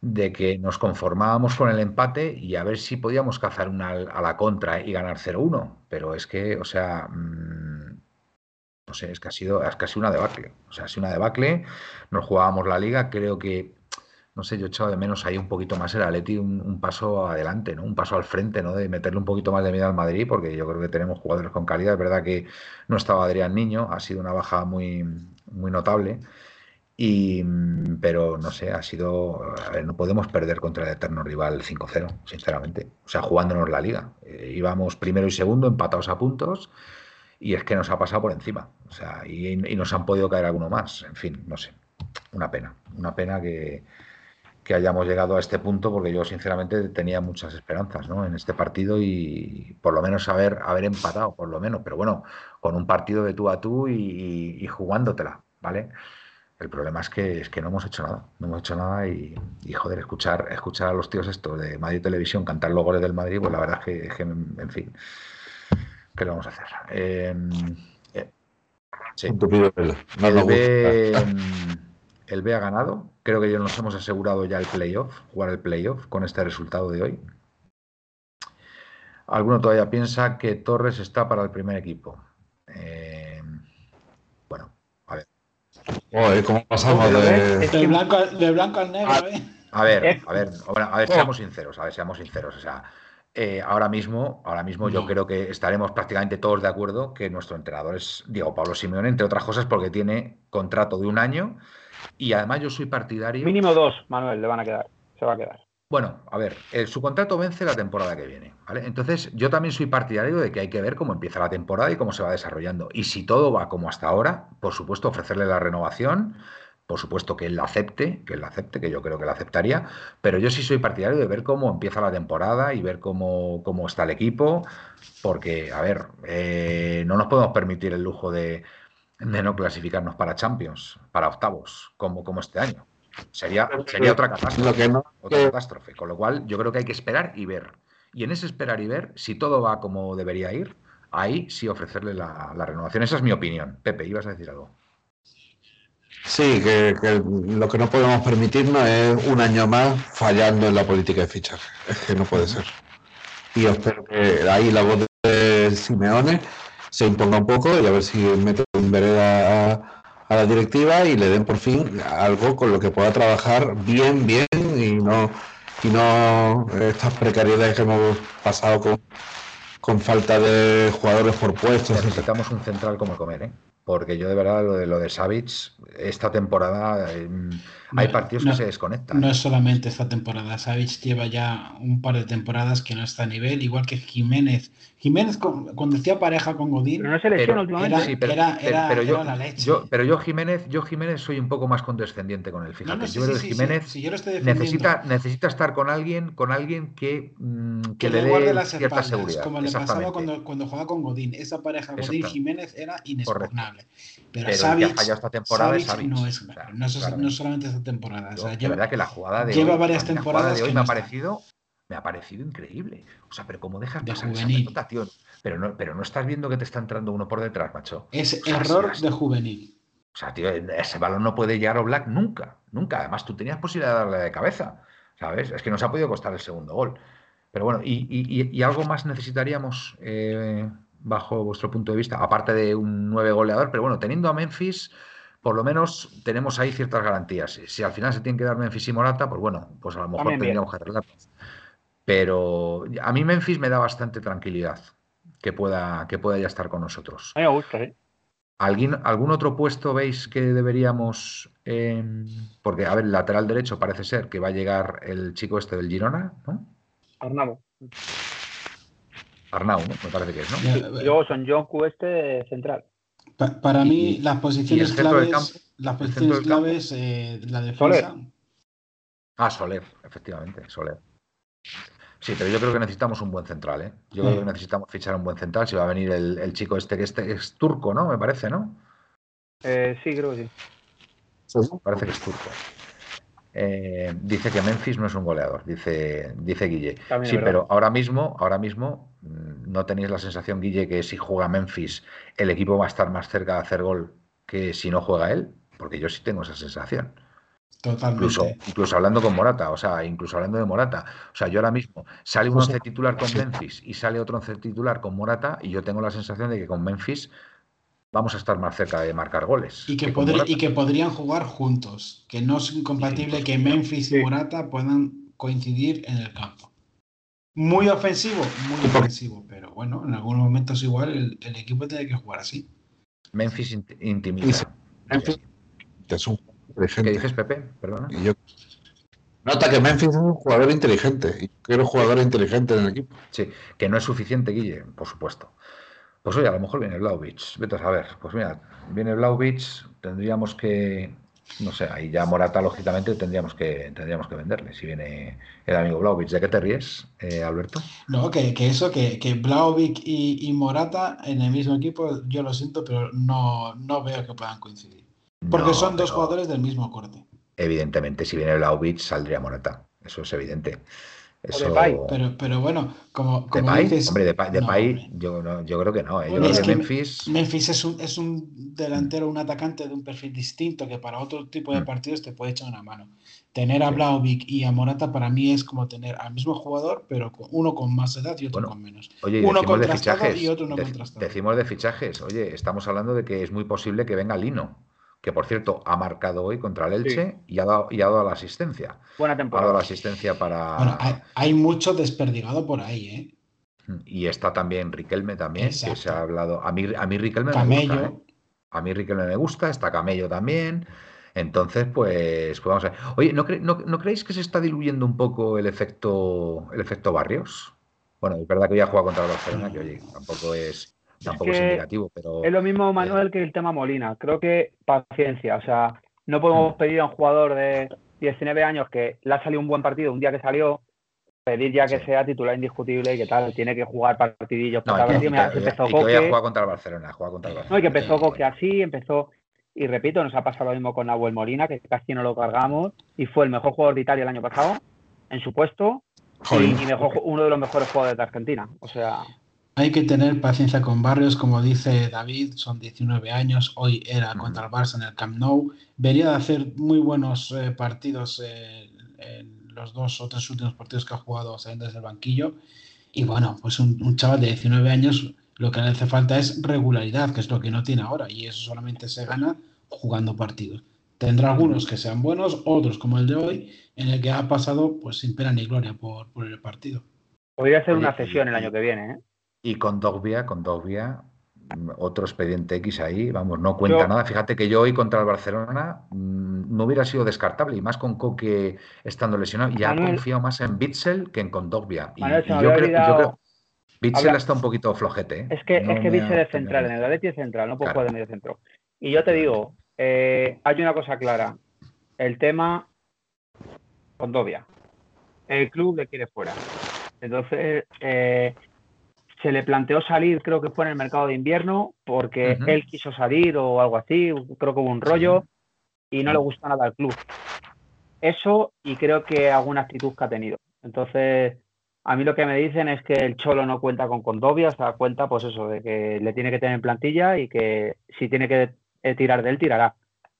de que nos conformábamos con el empate y a ver si podíamos cazar una a la contra y ganar 0-1. Pero es que, o sea, mm, no sé, es que ha sido, es casi una debacle. O sea, ha sido una debacle. Nos jugábamos la liga, creo que no sé, yo he echado de menos ahí un poquito más el Atleti, un, un, paso adelante, ¿no? Un paso al frente, ¿no? De meterle un poquito más de miedo al Madrid, porque yo creo que tenemos jugadores con calidad. Es verdad que no estaba Adrián Niño, ha sido una baja muy, muy notable. Y, pero no sé, ha sido. A ver, no podemos perder contra el eterno rival 5-0, sinceramente. O sea, jugándonos la liga. Eh, íbamos primero y segundo, empatados a puntos, y es que nos ha pasado por encima. O sea, y, y nos han podido caer alguno más. En fin, no sé. Una pena. Una pena que, que hayamos llegado a este punto, porque yo sinceramente tenía muchas esperanzas ¿no? en este partido y por lo menos haber, haber empatado, por lo menos, pero bueno, con un partido de tú a tú y, jugándotela, ¿vale? El problema es que, es que no hemos hecho nada, no hemos hecho nada y, joder, escuchar, escuchar a los tíos esto de Madrid Televisión cantar los goles del Madrid, pues la verdad es que, en fin, ¿qué lo vamos a hacer? Eh, eh, sí. El B ha ganado. Creo que ya nos hemos asegurado ya el playoff, jugar el playoff con este resultado de hoy. Alguno todavía piensa que Torres está para el primer equipo. Eh, bueno, a ver. ¿Cómo pasamos de... blanco, al negro? A, eh? a ver, a ver, a ver, seamos sinceros, a ver, seamos sinceros. O sea, eh, ahora mismo, ahora mismo yo creo que estaremos prácticamente todos de acuerdo que nuestro entrenador es Diego Pablo Simeone, entre otras cosas porque tiene contrato de un año y además yo soy partidario. Mínimo dos, Manuel, le van a quedar. Se va a quedar. Bueno, a ver, su contrato vence la temporada que viene, ¿vale? Entonces, yo también soy partidario de que hay que ver cómo empieza la temporada y cómo se va desarrollando. Y si todo va como hasta ahora, por supuesto, ofrecerle la renovación, por supuesto que él la acepte, que él la acepte, que yo creo que la aceptaría, pero yo sí soy partidario de ver cómo empieza la temporada y ver cómo, cómo está el equipo, porque, a ver, eh, no nos podemos permitir el lujo de, de no clasificarnos para Champions, para octavos, como, como este año. Sería, sería otra catástrofe. otra catástrofe. Con lo cual, yo creo que hay que esperar y ver. Y en ese esperar y ver, si todo va como debería ir, ahí sí ofrecerle la, renovación. Esa es mi opinión. Pepe, ibas a decir algo. Sí, que, lo que no podemos permitirnos es un año más fallando en la política de fichaje. Es que no puede ser. Y espero que ahí la voz de Simeone se imponga un poco y a ver si mete un vereda a, la directiva y le den por fin algo con lo que pueda trabajar bien, bien y no, y no estas precariedades que hemos pasado con, con falta de jugadores por puestos. Necesitamos un central como comer, ¿eh? porque yo de verdad lo de lo de Savic, esta temporada em, hay partidos que se desconectan. No es solamente esta temporada, Savic lleva ya un par de temporadas que no está a nivel, igual que Jiménez. Jiménez cuando decía pareja con Godín, pero no se lesiona últimamente. pero, yo, la leche. pero yo Jiménez, yo Jiménez soy un poco más condescendiente con él, fíjate. yo creo que Jiménez necesita, necesita estar con alguien, con alguien que, mm, que, le, dé cierta seguridad. Como le pasaba cuando, cuando jugaba con Godín. Esa pareja Godín Jiménez era inexpugnable. Pero, pero Savic, que ha fallado esta temporada es no es, no, es, no solamente esta temporada. o sea, lleva, verdad que la jugada de lleva varias temporadas de hoy me ha parecido me ha parecido increíble. O sea, pero cómo dejas de pasar juvenil. esa anotación. Pero no, pero no estás viendo que te está entrando uno por detrás, macho. Es error de juvenil. O sea, tío, ese balón no puede llegar a Black nunca, nunca. Además, tú tenías posibilidad de darle de cabeza, ¿sabes? Es que nos ha podido costar el segundo gol. Pero bueno, ¿y, algo más necesitaríamos eh, bajo vuestro punto de vista? Aparte de un nueve goleador, pero bueno, teniendo a Memphis, por lo menos tenemos ahí ciertas garantías. Si al final se tiene que dar Memphis y Morata, pues bueno, pues a lo mejor tendríamos que arreglarlo. Pero a mí Memphis me da bastante tranquilidad que pueda, que pueda ya estar con nosotros. A mí me gusta, ¿sí? ¿Algún, ¿Algún otro puesto veis que deberíamos.? Em, porque, a ver, el lateral derecho parece ser que va a llegar el chico este del Girona, ¿no? Arnau. Arnau, ¿no? Me parece que es, ¿no? Luego son Jonku este central para mí, las posiciones claves, las posiciones claves, eh, la defensa. Soler. Ah, Soler, efectivamente, Soler. Sí, pero yo creo que necesitamos un buen central, ¿eh? Yo creo que necesitamos fichar un buen central. Si va a venir el, chico este, que este es turco, ¿no? Me parece, ¿no? Eh, sí, creo que sí. Parece que es turco. Eh, dice que Memphis no es un goleador, dice, dice Guille. sí, pero ahora mismo, ahora mismo, mm, ¿no tenéis la sensación, Guille, que si juega Memphis, el equipo va a estar más cerca de hacer gol que si no juega él? Porque yo sí tengo esa sensación. Incluso, incluso hablando con Morata, o sea, incluso hablando de Morata. O sea, yo ahora mismo sale un once titular con Memphis y sale otro once titular con Morata y yo tengo la sensación de que con Memphis vamos a estar más cerca de marcar goles. Y que, y que podrían jugar juntos, que no es incompatible que Memphis y Morata puedan coincidir en el campo. Muy ofensivo, muy ofensivo, pero bueno, en algunos momentos igual el, equipo tiene que jugar así. Memphis intimida. Memphis es un ¿Qué dices, Pepe? Perdona. Nota que Memphis es un jugador inteligente y quiero jugador inteligente en el equipo. Sí, que no es suficiente, Guille, por supuesto. Pues oye, a lo mejor viene Blauvich. Vete a saber. Pues mira, viene Blauvich, tendríamos que. No sé, ahí ya Morata, lógicamente, tendríamos que, tendríamos que venderle. Si viene el amigo Blauvich, ¿de qué te ríes, eh, Alberto? No, que, eso, que, que y, Morata en el mismo equipo, yo lo siento, pero no, no veo que puedan coincidir. Porque son dos jugadores del mismo corte. Evidentemente, si viene Blauvich, saldría Morata. Eso es evidente. Pero, pero bueno, como, como dices. Hombre, de yo, yo creo que no. ¿eh? Yo creo que Memphis. Memphis es un, es un delantero, un atacante de un perfil distinto que para otro tipo de mm. partidos te puede echar una mano. Tener a Blauvik y a Morata para mí es como tener al mismo jugador, pero uno con más edad y otro con menos. Oye, uno de fichajes, y otro no contrastado. Decimos de fichajes. Oye, estamos hablando de que es muy posible que venga Lino que por cierto ha marcado hoy contra el Elche y, ha dado, y ha dado la asistencia. Buena temporada. Ha dado la asistencia para. Bueno, hay, mucho desperdigado por ahí, ¿eh? Y está también Riquelme también, que se ha hablado. A mí, a mí Riquelme me gusta. ¿eh? A mí Riquelme me gusta, está Camello también. Entonces, pues, pues vamos a ver. Oye, ¿no, ¿no, creéis que se está diluyendo un poco el efecto, el efecto Barrios? Bueno, es verdad que hoy ha jugado contra el Barcelona, que oye, tampoco es tampoco es, indicativo, pero... Es lo mismo, Manuel, que el tema Molina. Creo que paciencia, o sea, no podemos mm. pedir a un jugador de 19 años que le ha salido un buen partido un día que salió, pedir ya que sea titular indiscutible y que tal, tiene que jugar partidillos. No, y que, empezó Coque, contra el Barcelona, contra el Barcelona. No, y que empezó Coque así, empezó... Y repito, nos ha pasado lo mismo con Nahuel Molina, que casi no lo cargamos, y fue el mejor jugador de Italia el año pasado, en su puesto, y, mejor, uno de los mejores jugadores de Argentina. O sea... Hay que tener paciencia con Barrios, como dice David, son 19 años, hoy era contra el Barça en el Camp Nou. Venía de hacer muy buenos eh, partidos eh, en los dos o tres últimos partidos que ha jugado saliendo desde el banquillo. Y bueno, pues un, chaval de 19 años lo que le hace falta es regularidad, que es lo que no tiene ahora, y eso solamente se gana jugando partidos. Tendrá algunos que sean buenos, otros como el de hoy, en el que ha pasado pues sin pena ni gloria por, por el partido. Podría ser una sesión el año que viene, ¿eh? Y con Dogbia, con Dogbia, otro expediente X ahí, vamos, no cuenta nada. Fíjate que yo hoy contra el Barcelona mm, no hubiera sido descartable, y más con Coque estando lesionado. Ya confío más en Bitzel que en Kondogbia. Y, yo, creo, Bitzel está un poquito flojete. ¿eh? Es que, es que Bitzel es central, en el Atleti es central, no puede jugar de medio centro. Y yo te digo, eh, hay una cosa clara. El tema Kondogbia. El club le quiere fuera. Entonces, eh, se le planteó salir, creo que fue en el mercado de invierno, porque él quiso salir o algo así, creo que hubo un rollo y no le gusta nada al club. Eso y creo que alguna actitud que ha tenido. Entonces, a mí lo que me dicen es que el Cholo no cuenta con Condovia, o sea, cuenta pues eso, de que le tiene que tener en plantilla y que si tiene que tirar de él, tirará.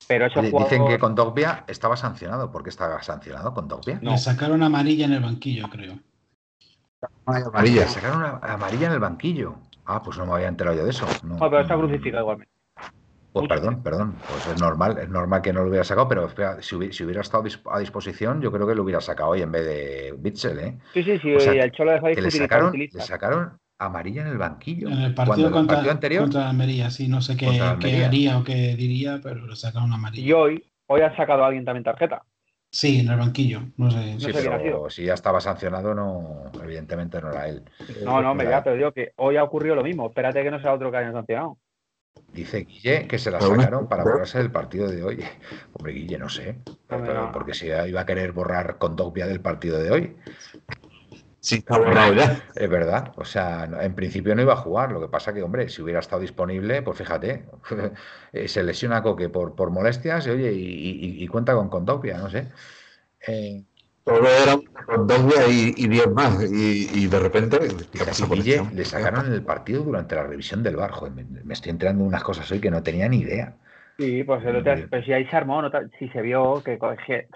Pero eso Dicen que Condovia estaba sancionado. ¿Por qué estaba sancionado Condovia? Le sacaron amarilla en el banquillo, creo. Amarilla. Sacaron una amarilla en el banquillo. Ah, pues no me había enterado yo de eso. No, pero está crucificado igualmente. Pues perdón, perdón. Pues es normal, es normal que no lo hubiera sacado, pero si, hubiera, estado a disposición, yo creo que lo hubiera sacado hoy en vez de Bitzel, ¿eh? Sí, sí, sí. el Cholo de le sacaron, le sacaron amarilla en el banquillo. En el partido, contra, el anterior. Contra Almería, sí, no sé qué, qué, haría o qué diría, pero le sacaron amarilla. Y hoy, hoy ha sacado a alguien también tarjeta. Sí, en el banquillo. No sé. Sí, pero si ya estaba sancionado, no, evidentemente no era él. No, no, me ya, pero digo que hoy ha ocurrido lo mismo. Espérate que no sea otro que haya sancionado. Dice Guille que se la sacaron para borrarse del partido de hoy. Hombre, Guille, no sé. porque si iba a querer borrar con Dogbia del partido de hoy. Sí, está borrado ya. Es verdad. O sea, en principio no iba a jugar. Lo que pasa que, hombre, si hubiera estado disponible, pues fíjate, eh, se lesiona Coque por, por molestias y, oye, y, cuenta con Condopia, no sé. Eh, todo era con dos y, y diez más. Y, de repente. le sacaron el partido durante la revisión del bar. me, estoy enterando unas cosas hoy que no tenía ni idea. Sí, pues el otro, pero si ahí se armó, si se vio que,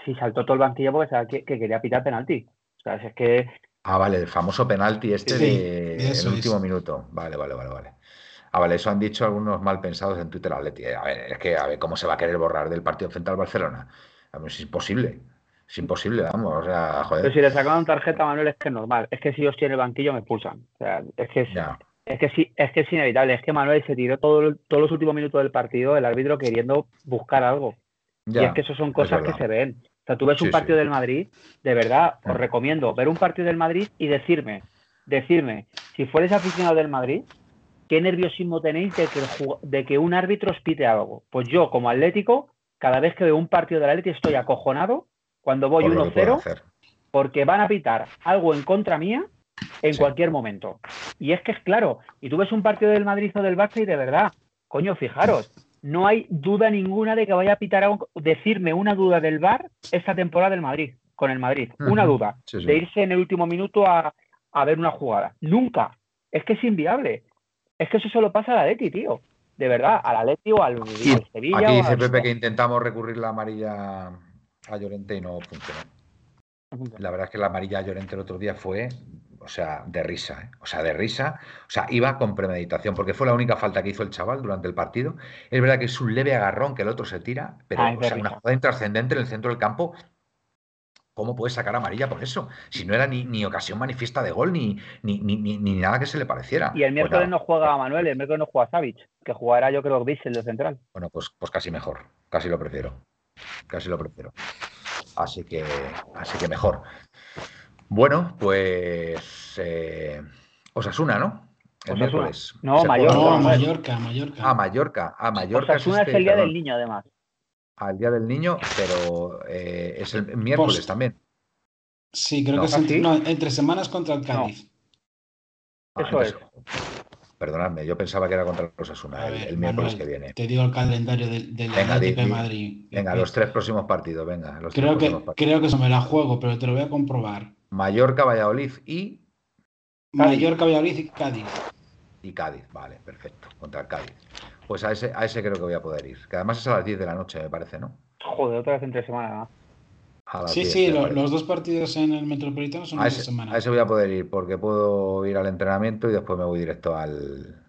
si saltó todo el banquillo porque sabía que, quería pitar penalti. O sea, es que. Ah, vale, el famoso penalti este de el último minuto. Vale, vale, vale, vale. Ah, vale, eso han dicho algunos mal pensados en Twitter Atleti. A ver, es que a ver cómo se va a querer borrar del partido frente al Barcelona. A ver, es imposible. Es imposible, vamos, o sea, joder. Pero si le sacaban tarjeta a Manuel es que es normal. Es que si yo estoy en el banquillo me expulsan. O sea, es que es, es que sí, es que es inevitable. Es que Manuel se tiró todo, todos los últimos minutos del partido, el árbitro queriendo buscar algo. y es que eso son cosas que se ven. O sea, tú ves un partido del Madrid, de verdad, os mm. recomiendo ver un partido del Madrid y decirme, decirme, si fueres aficionado del Madrid, ¿qué nerviosismo tenéis de que, de que un árbitro os pite algo? Pues yo, como atlético, cada vez que veo un partido del Atlético estoy acojonado cuando voy 1-0 porque van a pitar algo en contra mía en cualquier momento. Y es que es claro, y tú ves un partido del Madrid o del Barça y de verdad, coño, fijaros, no hay duda ninguna de que vaya a pitar algo, decirme una duda del VAR esta temporada del Madrid, con el Madrid, una duda, de irse en el último minuto a, ver una jugada. Nunca. Es que es inviable. Es que eso solo pasa a la Leti, tío. De verdad, a la Leti o al, Sevilla. Aquí dice Pepe que intentamos recurrir la amarilla a Llorente y no funcionó. La verdad es que la amarilla a Llorente el otro día fue, o sea, de risa, ¿eh? o sea, de risa, o sea, iba con premeditación, porque fue la única falta que hizo el chaval durante el partido. Es verdad que es un leve agarrón que el otro se tira, pero ah, o sea, una jugada intrascendente en el centro del campo. ¿Cómo puede sacar amarilla por eso? Si no era ni, ocasión manifiesta de gol, ni, ni, ni, nada que se le pareciera. Y el pues miércoles no juega Manuel, el miércoles no juega Savic, que jugará yo creo el de central. Bueno, pues, pues casi mejor, casi lo prefiero. Casi lo prefiero. Así que, así que mejor. Bueno, pues eh, Osasuna, ¿no? El miércoles. No, Mallorca. Mallorca, Mallorca. Ah, Mallorca. Ah, Mallorca. Osasuna es, este, el día del niño, además. Al día del niño, pero eh, es el miércoles pues también. Sí, creo que es entre, semanas contra el Cádiz. Eso es. Perdonadme, yo pensaba que era contra los Asuna el, miércoles que viene. Te digo el calendario del, de Madrid. Venga, los tres próximos partidos, venga. creo, que, creo que eso me la juego, pero te lo voy a comprobar. Mallorca, Valladolid y. Mallorca, Valladolid y Cádiz. Y Cádiz, vale, perfecto. Contra el Cádiz. Pues a ese, a ese creo que voy a poder ir. Que además es a las 10 de la noche, me parece, ¿no? Joder, otra vez entre semana. Sí, sí, los dos partidos en el Metropolitano son a ese, semana. A ese voy a poder ir porque puedo ir al entrenamiento y después me voy directo al,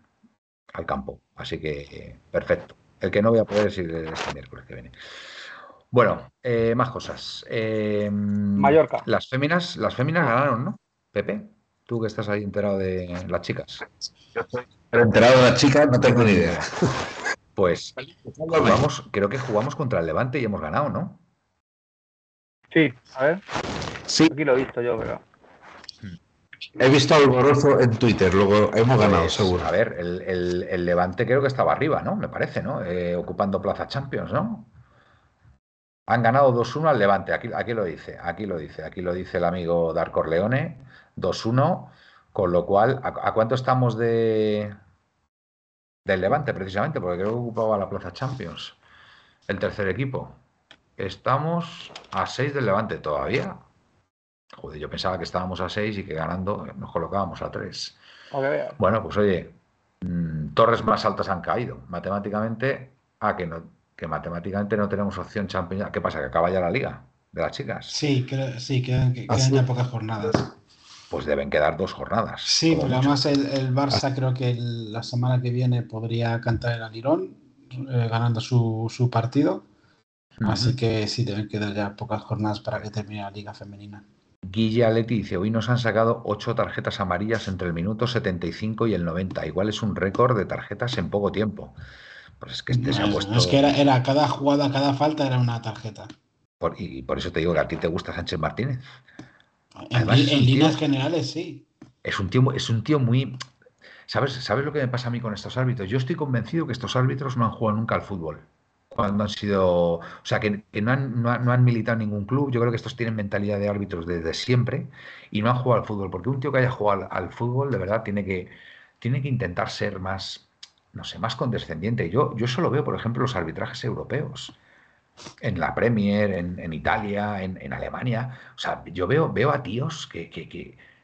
al campo. Así que perfecto. El que no voy a poder es ir este miércoles que viene. Bueno, eh, más cosas. Eh, Mallorca. Las féminas, las féminas ganaron, ¿no? Pepe, tú que estás ahí enterado de las chicas. Yo estoy enterado de las chicas, no tengo ni idea. Pues jugamos, creo que jugamos contra el Levante y hemos ganado, ¿no? Sí, a ver. Sí. Aquí lo he visto yo, pero. He visto alborozo en Twitter, luego hemos pues, ganado, seguro. A ver, el, Levante creo que estaba arriba, ¿no? Me parece, ¿no? Eh, ocupando Plaza Champions, ¿no? Han ganado 2-1 al Levante, aquí, aquí lo dice, aquí lo dice, aquí lo dice el amigo Dar Corleone, 2-1, con lo cual, ¿a, cuánto estamos de del Levante precisamente? Porque creo que ocupaba la Plaza Champions, el tercer equipo. Estamos a 6 del Levante todavía. Joder, yo pensaba que estábamos a 6 y que ganando nos colocábamos a 3. Bueno, pues oye, mm, torres más altas han caído. Matemáticamente, ah, que no, que matemáticamente no tenemos opción Champions. ¿Qué pasa? ¿Que acaba ya la liga de las chicas? Sí, sí quedan, ya pocas jornadas. Pues deben quedar dos jornadas. Sí, pero además el, Barça creo que la semana que viene podría cantar el alirón eh, ganando su, su partido. Así que sí, deben quedar ya pocas jornadas para que termine la liga femenina. Guille Aleti dice, hoy nos han sacado ocho tarjetas amarillas entre el minuto 75 y el 90. Igual es un récord de tarjetas en poco tiempo. Pues es que este se ha puesto... Es que era, cada jugada, cada falta era una tarjeta. y por eso te digo que a ti te gusta Sánchez Martínez. en, líneas generales, sí. Es un tío, es un tío muy... ¿Sabes, ¿Sabes lo que me pasa a mí con estos árbitros? Yo estoy convencido que estos árbitros no han jugado nunca al fútbol cuando han sido, o sea, que, no, han, no, han, militado en ningún club. Yo creo que estos tienen mentalidad de árbitros desde siempre y no han jugado al fútbol, porque un tío que haya jugado al, fútbol, de verdad, tiene que, tiene que intentar ser más, no sé, más condescendiente. Yo, yo solo veo, por ejemplo, los arbitrajes europeos. en la Premier, en, Italia, en, Alemania. O sea, yo veo, veo a tíos que, que,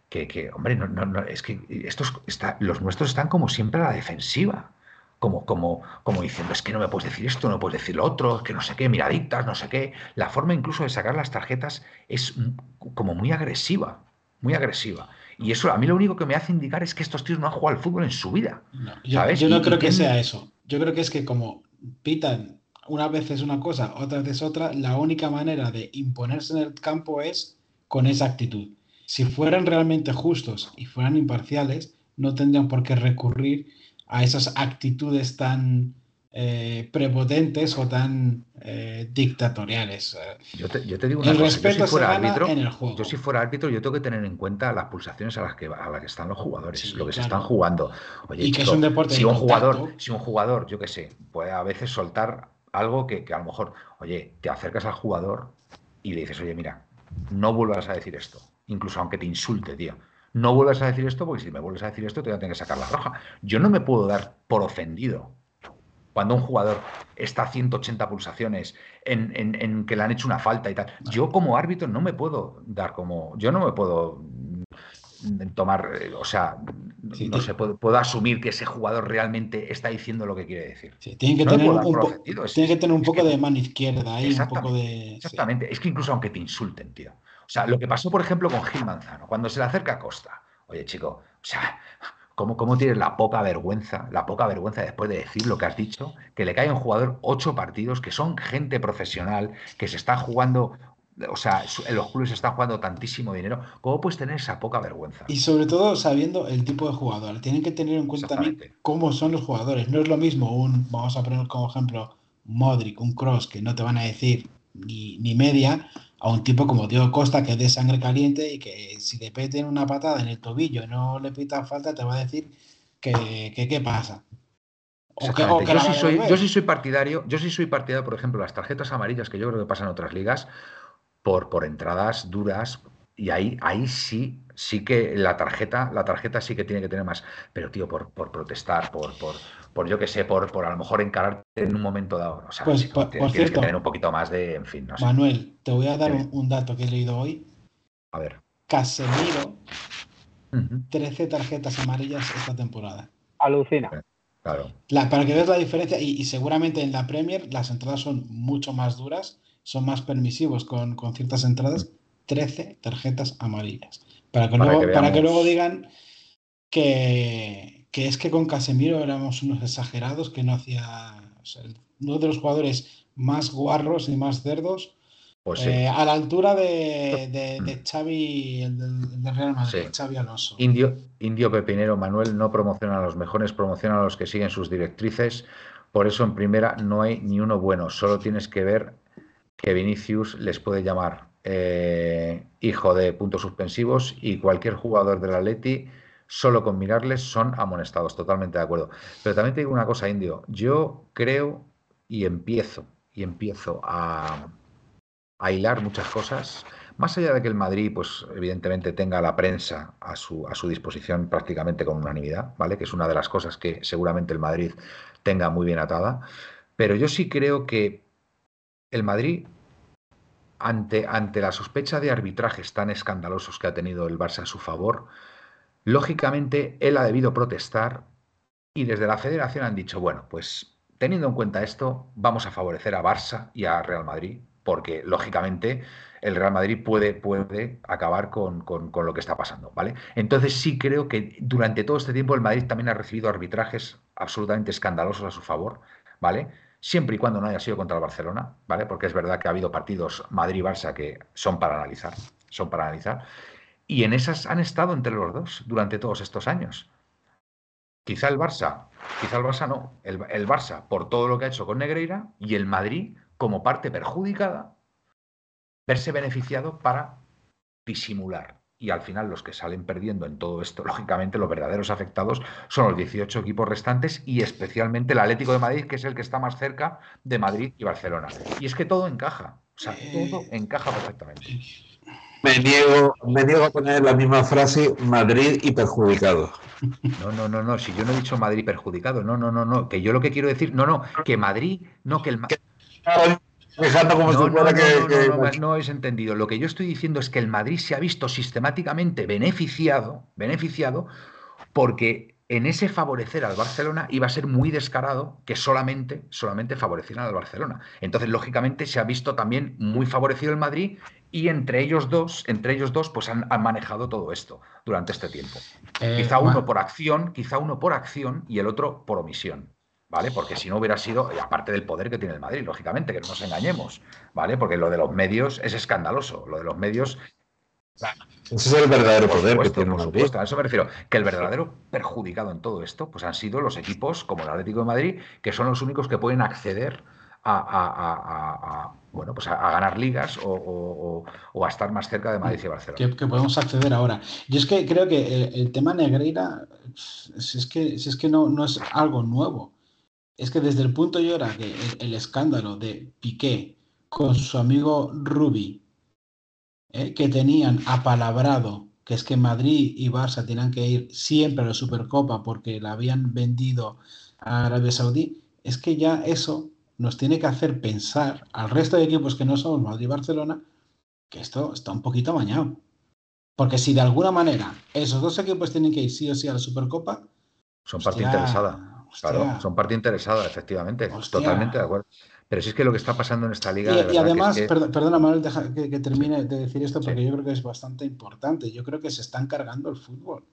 que, hombre, no, no, es que estos está, los nuestros están como siempre a la defensiva. Como, como, como diciendo, es que no me puedes decir esto, no puedes decir lo otro, que no sé qué, miraditas, no sé qué. La forma incluso de sacar las tarjetas es como muy agresiva, muy agresiva. Y eso a mí lo único que me hace indicar es que estos tíos no han jugado al fútbol en su vida. yo, no creo que sea eso. Yo creo que es que como pitan una vez es una cosa, otra vez es otra, la única manera de imponerse en el campo es con esa actitud. Si fueran realmente justos y fueran imparciales, no tendrían por qué recurrir a esas actitudes tan eh, prepotentes o tan eh, dictatoriales. Yo te, digo una cosa, yo si fuera árbitro, yo si fuera árbitro, yo tengo que tener en cuenta las pulsaciones a las que a las que están los jugadores, lo que se están jugando. Oye, y que es un deporte si un jugador, si un jugador, yo qué sé, puede a veces soltar algo que, que a lo mejor, oye, te acercas al jugador y le dices, oye, mira, no vuelvas a decir esto, incluso aunque te insulte, tío. No vuelvas a decir esto porque si me vuelves a decir esto te voy a tener que sacar la roja. Yo no me puedo dar por ofendido cuando un jugador está a 180 pulsaciones en, que le han hecho una falta y tal. Yo como árbitro no me puedo dar como, yo no me puedo tomar, eh, o sea, no sé, puedo, asumir que ese jugador realmente está diciendo lo que quiere decir. Sí, tiene que, tener, un, tiene que tener un poco de mano izquierda ahí, un poco de... Exactamente, es que incluso aunque te insulten, tío. O sea, lo que pasó, por ejemplo, con Gil Manzano, cuando se le acerca a Costa. Oye, chico, o sea, ¿Cómo, ¿Cómo, tienes la poca vergüenza, la poca vergüenza después de decir lo que has dicho, que le cae a un jugador ocho partidos, que son gente profesional, que se está jugando, o sea, en los clubes se está jugando tantísimo dinero, ¿cómo puedes tener esa poca vergüenza? Y sobre todo sabiendo el tipo de jugador, tienen que tener en cuenta también cómo son los jugadores. No es lo mismo un, vamos a poner como ejemplo, Modric, un Cross, que no te van a decir ni, ni media, a un tipo como Diego Costa, que es de sangre caliente y que si te peten una patada en el tobillo y no le pita falta, te va a decir que, qué pasa. yo, sí soy, yo sí soy partidario, yo sí soy partidario, por ejemplo, las tarjetas amarillas que yo creo que pasan en otras ligas, por, por entradas duras, y ahí, ahí sí, sí que la tarjeta, la tarjeta sí que tiene que tener más. Pero, tío, por, por protestar, por, por, por yo que sé, por, por a lo mejor encararte en un momento dado. O sea, pues, tienes, que tener un poquito más de, en fin, no sé. Manuel, te voy a dar un, dato que he leído hoy. A ver. Casemiro, 13 tarjetas amarillas esta temporada. Alucina. Claro. para que veas la diferencia, y, seguramente en la Premier las entradas son mucho más duras, son más permisivos con, con ciertas entradas. 13 tarjetas amarillas. Para que, luego, para que luego digan que, que, es que con Casemiro éramos unos exagerados, que no hacía. uno de los jugadores más guarros y más cerdos. Pues eh, a la altura de, de, de Xavi, el del, Real Madrid, Xavi Alonso. Indio, Indio Pepinero Manuel no promociona a los mejores, promociona a los que siguen sus directrices. Por eso en primera no hay ni uno bueno. Solo tienes que ver que Vinicius les puede llamar eh, hijo de puntos suspensivos y cualquier jugador del Atleti, solo con mirarles son amonestados, totalmente de acuerdo. Pero también te digo una cosa, Indio, yo creo y empiezo, y empiezo a, a hilar muchas cosas, más allá de que el Madrid, pues evidentemente tenga la prensa a su, a su disposición prácticamente con unanimidad, ¿vale? Que es una de las cosas que seguramente el Madrid tenga muy bien atada, pero yo sí creo que el Madrid ante, ante la sospecha de arbitrajes tan escandalosos que ha tenido el Barça a su favor, lógicamente él ha debido protestar y desde la federación han dicho, bueno, pues teniendo en cuenta esto, vamos a favorecer a Barça y a Real Madrid, porque lógicamente el Real Madrid puede, puede acabar con, con, lo que está pasando, ¿vale? Entonces sí creo que durante todo este tiempo el Madrid también ha recibido arbitrajes absolutamente escandalosos a su favor, ¿vale? siempre y cuando no haya sido contra el Barcelona, ¿vale? Porque es verdad que ha habido partidos Madrid-Barça que son para analizar, son para analizar. Y en esas han estado entre los dos durante todos estos años. Quizá el Barça, quizá el Barça no, el, el Barça por todo lo que ha hecho con Negreira y el Madrid como parte perjudicada, verse beneficiado para disimular y al final los que salen perdiendo en todo esto, lógicamente los verdaderos afectados son los 18 equipos restantes y especialmente el Atlético de Madrid, que es el que está más cerca de Madrid y Barcelona. Y es que todo encaja, o sea, todo encaja perfectamente. Me niego, me niego a poner la misma frase Madrid y perjudicado. No, no, no, no, si yo no he dicho Madrid perjudicado, no, no, no, no, que yo lo que quiero decir, no, no, que Madrid, no, que el como no, no, que, no, no, habéis entendido. Lo que yo estoy diciendo es que el Madrid se ha visto sistemáticamente beneficiado, beneficiado porque en ese favorecer al Barcelona iba a ser muy descarado que solamente, solamente favorecieran al Barcelona. Entonces, lógicamente, se ha visto también muy favorecido el Madrid y entre ellos dos, entre ellos dos, pues han, manejado todo esto durante este tiempo. Eh, quizá uno por acción, quizá uno por acción y el otro por omisión. ¿Vale? Porque si no hubiera sido, aparte del poder que tiene el Madrid, lógicamente, que no nos engañemos, ¿vale? Porque lo de los medios es escandaloso. Lo de los medios ese es el verdadero poder que tiene Madrid. a eso me refiero. Que el verdadero perjudicado en todo esto, pues han sido los equipos como el Atlético de Madrid, que son los únicos que pueden acceder a, bueno, pues a, ganar ligas o, a estar más cerca de Madrid y Barcelona. Que, podemos acceder ahora. Yo es que creo que el, tema Negreira, si es que, es que no, no es algo nuevo. Es que desde el punto y hora que el, escándalo de Piqué con su amigo Rubi, eh, que tenían apalabrado que es que Madrid y Barça tenían que ir siempre a la Supercopa porque la habían vendido a Arabia Saudí, es que ya eso nos tiene que hacer pensar al resto de equipos que no somos Madrid y Barcelona que esto está un poquito bañado. Porque si de alguna manera esos dos equipos tienen que ir sí o sí a la Supercopa. Son parte interesada. claro, son parte interesada, efectivamente. Totalmente de acuerdo. Pero si es que lo que está pasando en esta liga. Y, además, perdona, Manuel, deja que, termine de decir esto porque yo creo que es bastante importante. Yo creo que se están cargando el fútbol.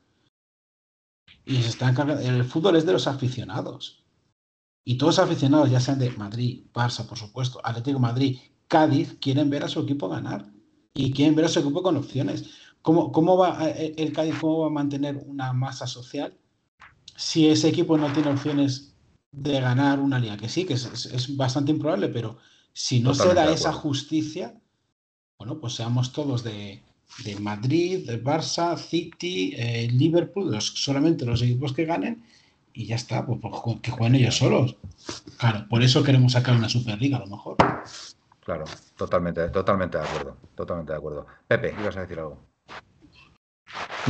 Y se están cargando. El fútbol es de los aficionados. Y todos los aficionados, ya sean de Madrid, Barça, por supuesto, Atlético Madrid, Cádiz, quieren ver a su equipo ganar y quieren ver a su equipo con opciones. ¿Cómo, cómo va eh, el Cádiz cómo va a mantener una masa social si ese equipo no tiene opciones de ganar una liga? Que sí, que es, bastante improbable, pero si no se da esa justicia, bueno, pues seamos todos de, Madrid, de Barça, City, eh, Liverpool, solamente los equipos que ganen y ya está, pues, pues que jueguen ellos solos. Claro, por eso queremos sacar una Superliga a lo mejor. Claro, totalmente, totalmente de acuerdo, totalmente de acuerdo. Pepe, ibas a decir algo.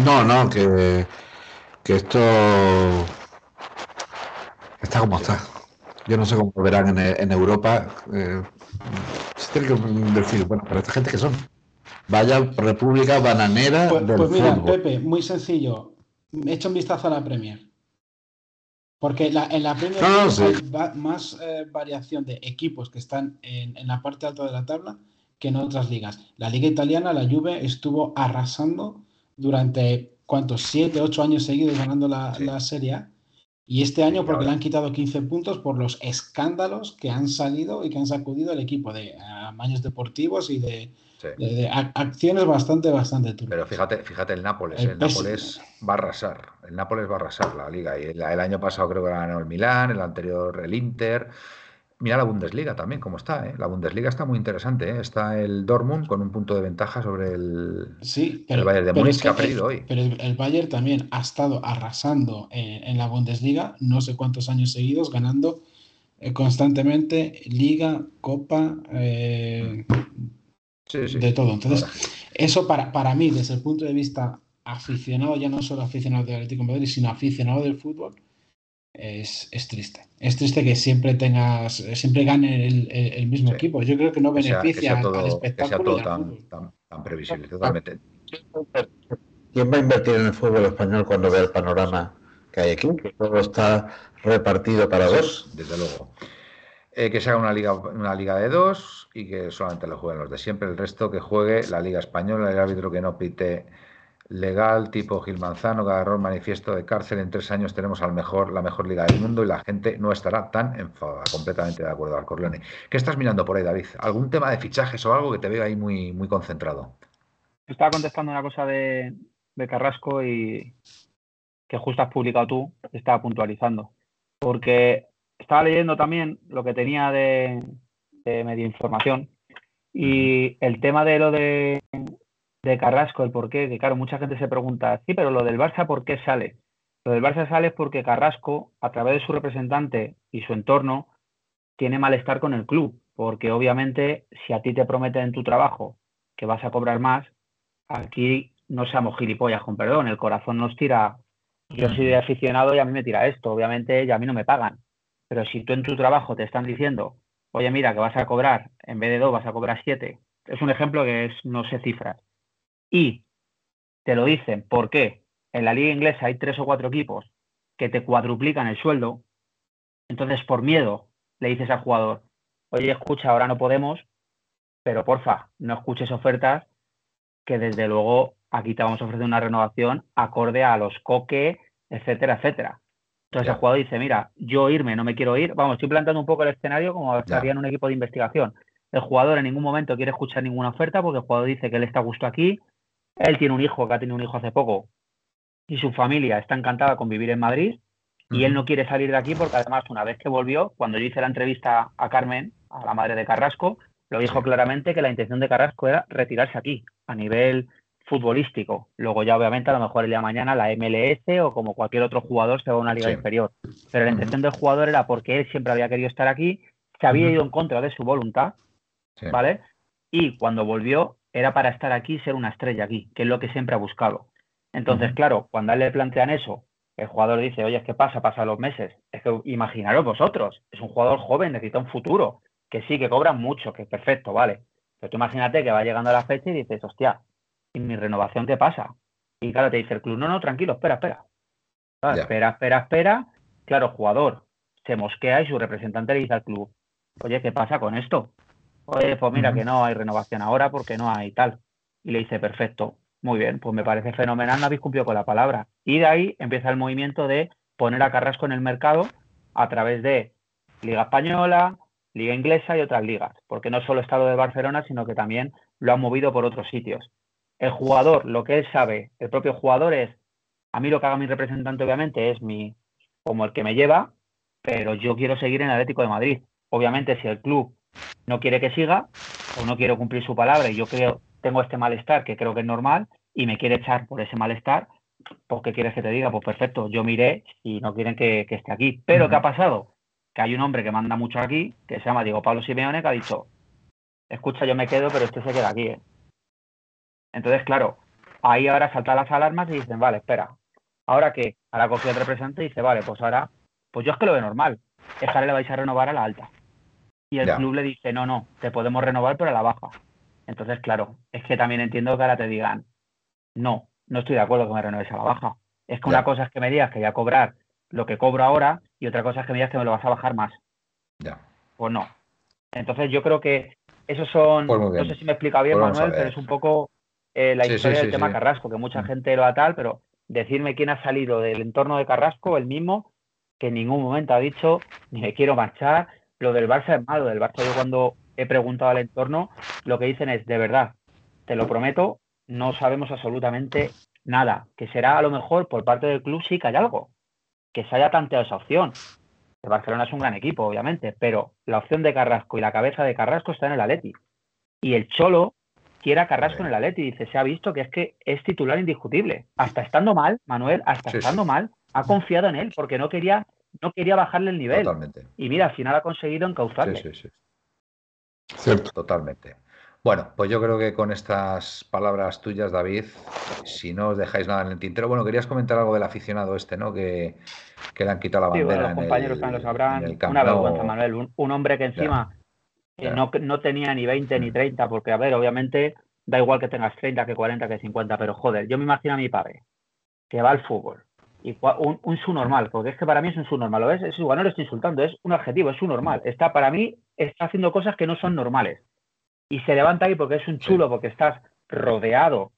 No, no, que, que esto está como está. Yo no sé cómo verán en, Europa. Eh, se tiene que decir, bueno, para esta gente que son. Vaya república bananera pues, del pues mira, Pepe, muy sencillo. He hecho un vistazo a la Premier. Porque en la Premier hay más eh, variación de equipos que están en, la parte alta de la tabla que en otras ligas. La liga italiana, la Juve, estuvo arrasando durante, ¿cuántos? Siete, ocho años seguidos ganando la, la Serie A. Y este año porque le han quitado 15 puntos por los escándalos que han salido y que han sacudido al equipo de amaños deportivos y de, de, acciones bastante, bastante Pero fíjate, fíjate el Nápoles, el, Nápoles va a arrasar, el Nápoles va a arrasar la liga. Y el, año pasado creo que ganó el Milán, el anterior el Inter. Mira la Bundesliga también, cómo está. ¿eh? La Bundesliga está muy interesante. ¿eh? Está el Dortmund con un punto de ventaja sobre el, sí, pero, Bayern de Múnich que, ha perdido hoy. Pero el, Bayern también ha estado arrasando en, la Bundesliga no sé cuántos años seguidos, ganando eh, constantemente Liga, Copa, de todo. Entonces, eso para, para mí, desde el punto de vista aficionado, ya no solo aficionado del Atlético de Madrid, sino aficionado del fútbol, es, triste. Es triste que siempre tengas, siempre gane el, mismo equipo. Yo creo que no beneficia al espectáculo. Que sea todo tan, tan, previsible, totalmente. ¿Quién va a invertir en el fútbol español cuando vea el panorama que hay aquí? Que todo está repartido para dos. Desde luego. Eh, que se haga una liga, una liga de dos y que solamente lo jueguen los de siempre. El resto que juegue la Liga Española, el árbitro que no pite legal, tipo Gil Manzano, que agarró manifiesto de cárcel. En tres años tenemos al mejor, la mejor liga del mundo y la gente no estará tan enfadada. Completamente de acuerdo, Alcorleone. ¿Qué estás mirando por ahí, David? ¿Algún tema de fichajes o algo que te veo ahí muy, muy concentrado? Estaba contestando una cosa de, de Carrasco y que justo has publicado tú, estaba puntualizando. Porque estaba leyendo también lo que tenía de, media información y el tema de lo de, Carrasco, el por qué, que claro, mucha gente se pregunta, sí, pero lo del Barça, ¿por qué sale? Lo del Barça sale porque Carrasco, a través de su representante y su entorno, tiene malestar con el club, porque obviamente si a ti te prometen en tu trabajo que vas a cobrar más, aquí no seamos gilipollas, con perdón, el corazón nos tira, yo soy aficionado y a mí me tira esto, obviamente y a mí no me pagan, pero si tú en tu trabajo te están diciendo oye, mira, que vas a cobrar, en vez de dos, vas a cobrar siete. Es un ejemplo que es, no sé cifras. Y te lo dicen, ¿por qué? En la liga inglesa hay tres o cuatro equipos que te cuadruplican el sueldo. Entonces, por miedo, le dices al jugador, oye, escucha, ahora no podemos, pero porfa, no escuches ofertas que desde luego aquí te vamos a ofrecer una renovación acorde a los coque, etcétera, etcétera. Entonces el jugador dice, mira, yo irme, no me quiero ir. Vamos, estoy planteando un poco el escenario como estaría en un equipo de investigación. El jugador en ningún momento quiere escuchar ninguna oferta porque el jugador dice que él está a gusto aquí. Él tiene un hijo, que ha tenido un hijo hace poco, y su familia está encantada con vivir en Madrid. Y él no quiere salir de aquí porque además una vez que volvió, cuando yo hice la entrevista a Carmen, a la madre de Carrasco, lo dijo claramente que la intención de Carrasco era retirarse aquí, a nivel futbolístico. Luego ya obviamente a lo mejor el día de mañana la MLS o como cualquier otro jugador se va a una liga inferior. Pero la intención del jugador era porque él siempre había querido estar aquí, se había ido en contra de su voluntad, ¿vale? Y cuando volvió era para estar aquí y ser una estrella aquí, que es lo que siempre ha buscado. Entonces, claro, cuando a él le plantean eso, el jugador dice, oye, ¿qué pasa? Pasa los meses. Es que imaginaros vosotros, es un jugador joven, necesita un futuro, que sí, que cobran mucho, que es perfecto, vale. Pero tú imagínate que va llegando a la fecha y dices, hostia, ¿y mi renovación qué pasa? Y claro, te dice el club, no, no, tranquilo, espera, espera. espera, espera, espera. Claro, jugador se mosquea y su representante le dice al club, oye, ¿qué pasa con esto? Oye, pues mira que no hay renovación ahora porque no hay tal. Y le dice, perfecto, muy bien, pues me parece fenomenal, no habéis cumplido con la palabra. Y de ahí empieza el movimiento de poner a Carrasco en el mercado a través de Liga Española, Liga Inglesa y otras ligas, porque no solo está lo de Barcelona, sino que también lo han movido por otros sitios. El jugador, lo que él sabe, el propio jugador es, a mí lo que haga mi representante obviamente es mi, como el que me lleva, pero yo quiero seguir en el Atlético de Madrid. Obviamente si el club no quiere que siga o no quiero cumplir su palabra y yo creo, tengo este malestar que creo que es normal y me quiere echar por ese malestar, pues ¿qué quieres que te diga? Pues perfecto, yo miré y no quieren que, esté aquí. Pero ¿qué ha pasado? Que hay un hombre que manda mucho aquí, que se llama Diego Pablo Simeone, que ha dicho, escucha, yo me quedo, pero este se queda aquí. ¿eh? Entonces, claro, ahí ahora saltan las alarmas y dicen, vale, espera, ¿ahora qué? Ahora coge el representante y dice, vale, pues ahora, pues yo es que lo veo normal, es que ahora le vais a renovar a la alta. Y el club le dice, no, no, te podemos renovar, pero a la baja. Entonces, claro, es que también entiendo que ahora te digan, no, no estoy de acuerdo que me renueves a la baja. Es que una cosa es que me digas que voy a cobrar lo que cobro ahora y otra cosa es que me digas que me lo vas a bajar más. Ya. Pues no. Entonces yo creo que esos son, pues no sé si me explica bien, pues Manuel, pero es un poco eh, la historia del tema Carrasco, que mucha mm. gente lo ha tal, pero decirme quién ha salido del entorno de Carrasco, el mismo, que en ningún momento ha dicho ni me quiero marchar. Lo del Barça es malo. Del Barça, yo cuando he preguntado al entorno, lo que dicen es, de verdad, te lo prometo, no sabemos absolutamente nada. Que será a lo mejor por parte del club sí que hay algo, que se haya tanteado esa opción. El Barcelona es un gran equipo, obviamente, pero la opción de Carrasco y la cabeza de Carrasco está en el Atleti. Y el Cholo quiera Carrasco en el Atleti. Dice, se ha visto que es que es titular indiscutible. Hasta estando mal, Manuel, hasta estando mal, ha confiado en él porque no quería, no quería bajarle el nivel. Totalmente. Y mira, al final ha conseguido encauzarle. Sí, sí, sí. Cierto. Totalmente. Bueno, pues yo creo que con estas palabras tuyas, David, si no os dejáis nada en el tintero, bueno, querías comentar algo del aficionado este, ¿no? Que, le han quitado la bandera. los compañeros también lo sabrán. Una vergüenza, Manuel. Un, hombre que encima no, no tenía ni 20 ni 30, porque, a ver, obviamente da igual que tengas 30, que 40, que 50, pero joder, yo me imagino a mi padre que va al fútbol y un, un su normal, porque es que para mí es un su normal, ¿lo ves? Es igual, no lo estoy insultando, es un adjetivo, es su normal. Está, para mí, está haciendo cosas que no son normales. Y se levanta ahí porque es un chulo, porque estás rodeado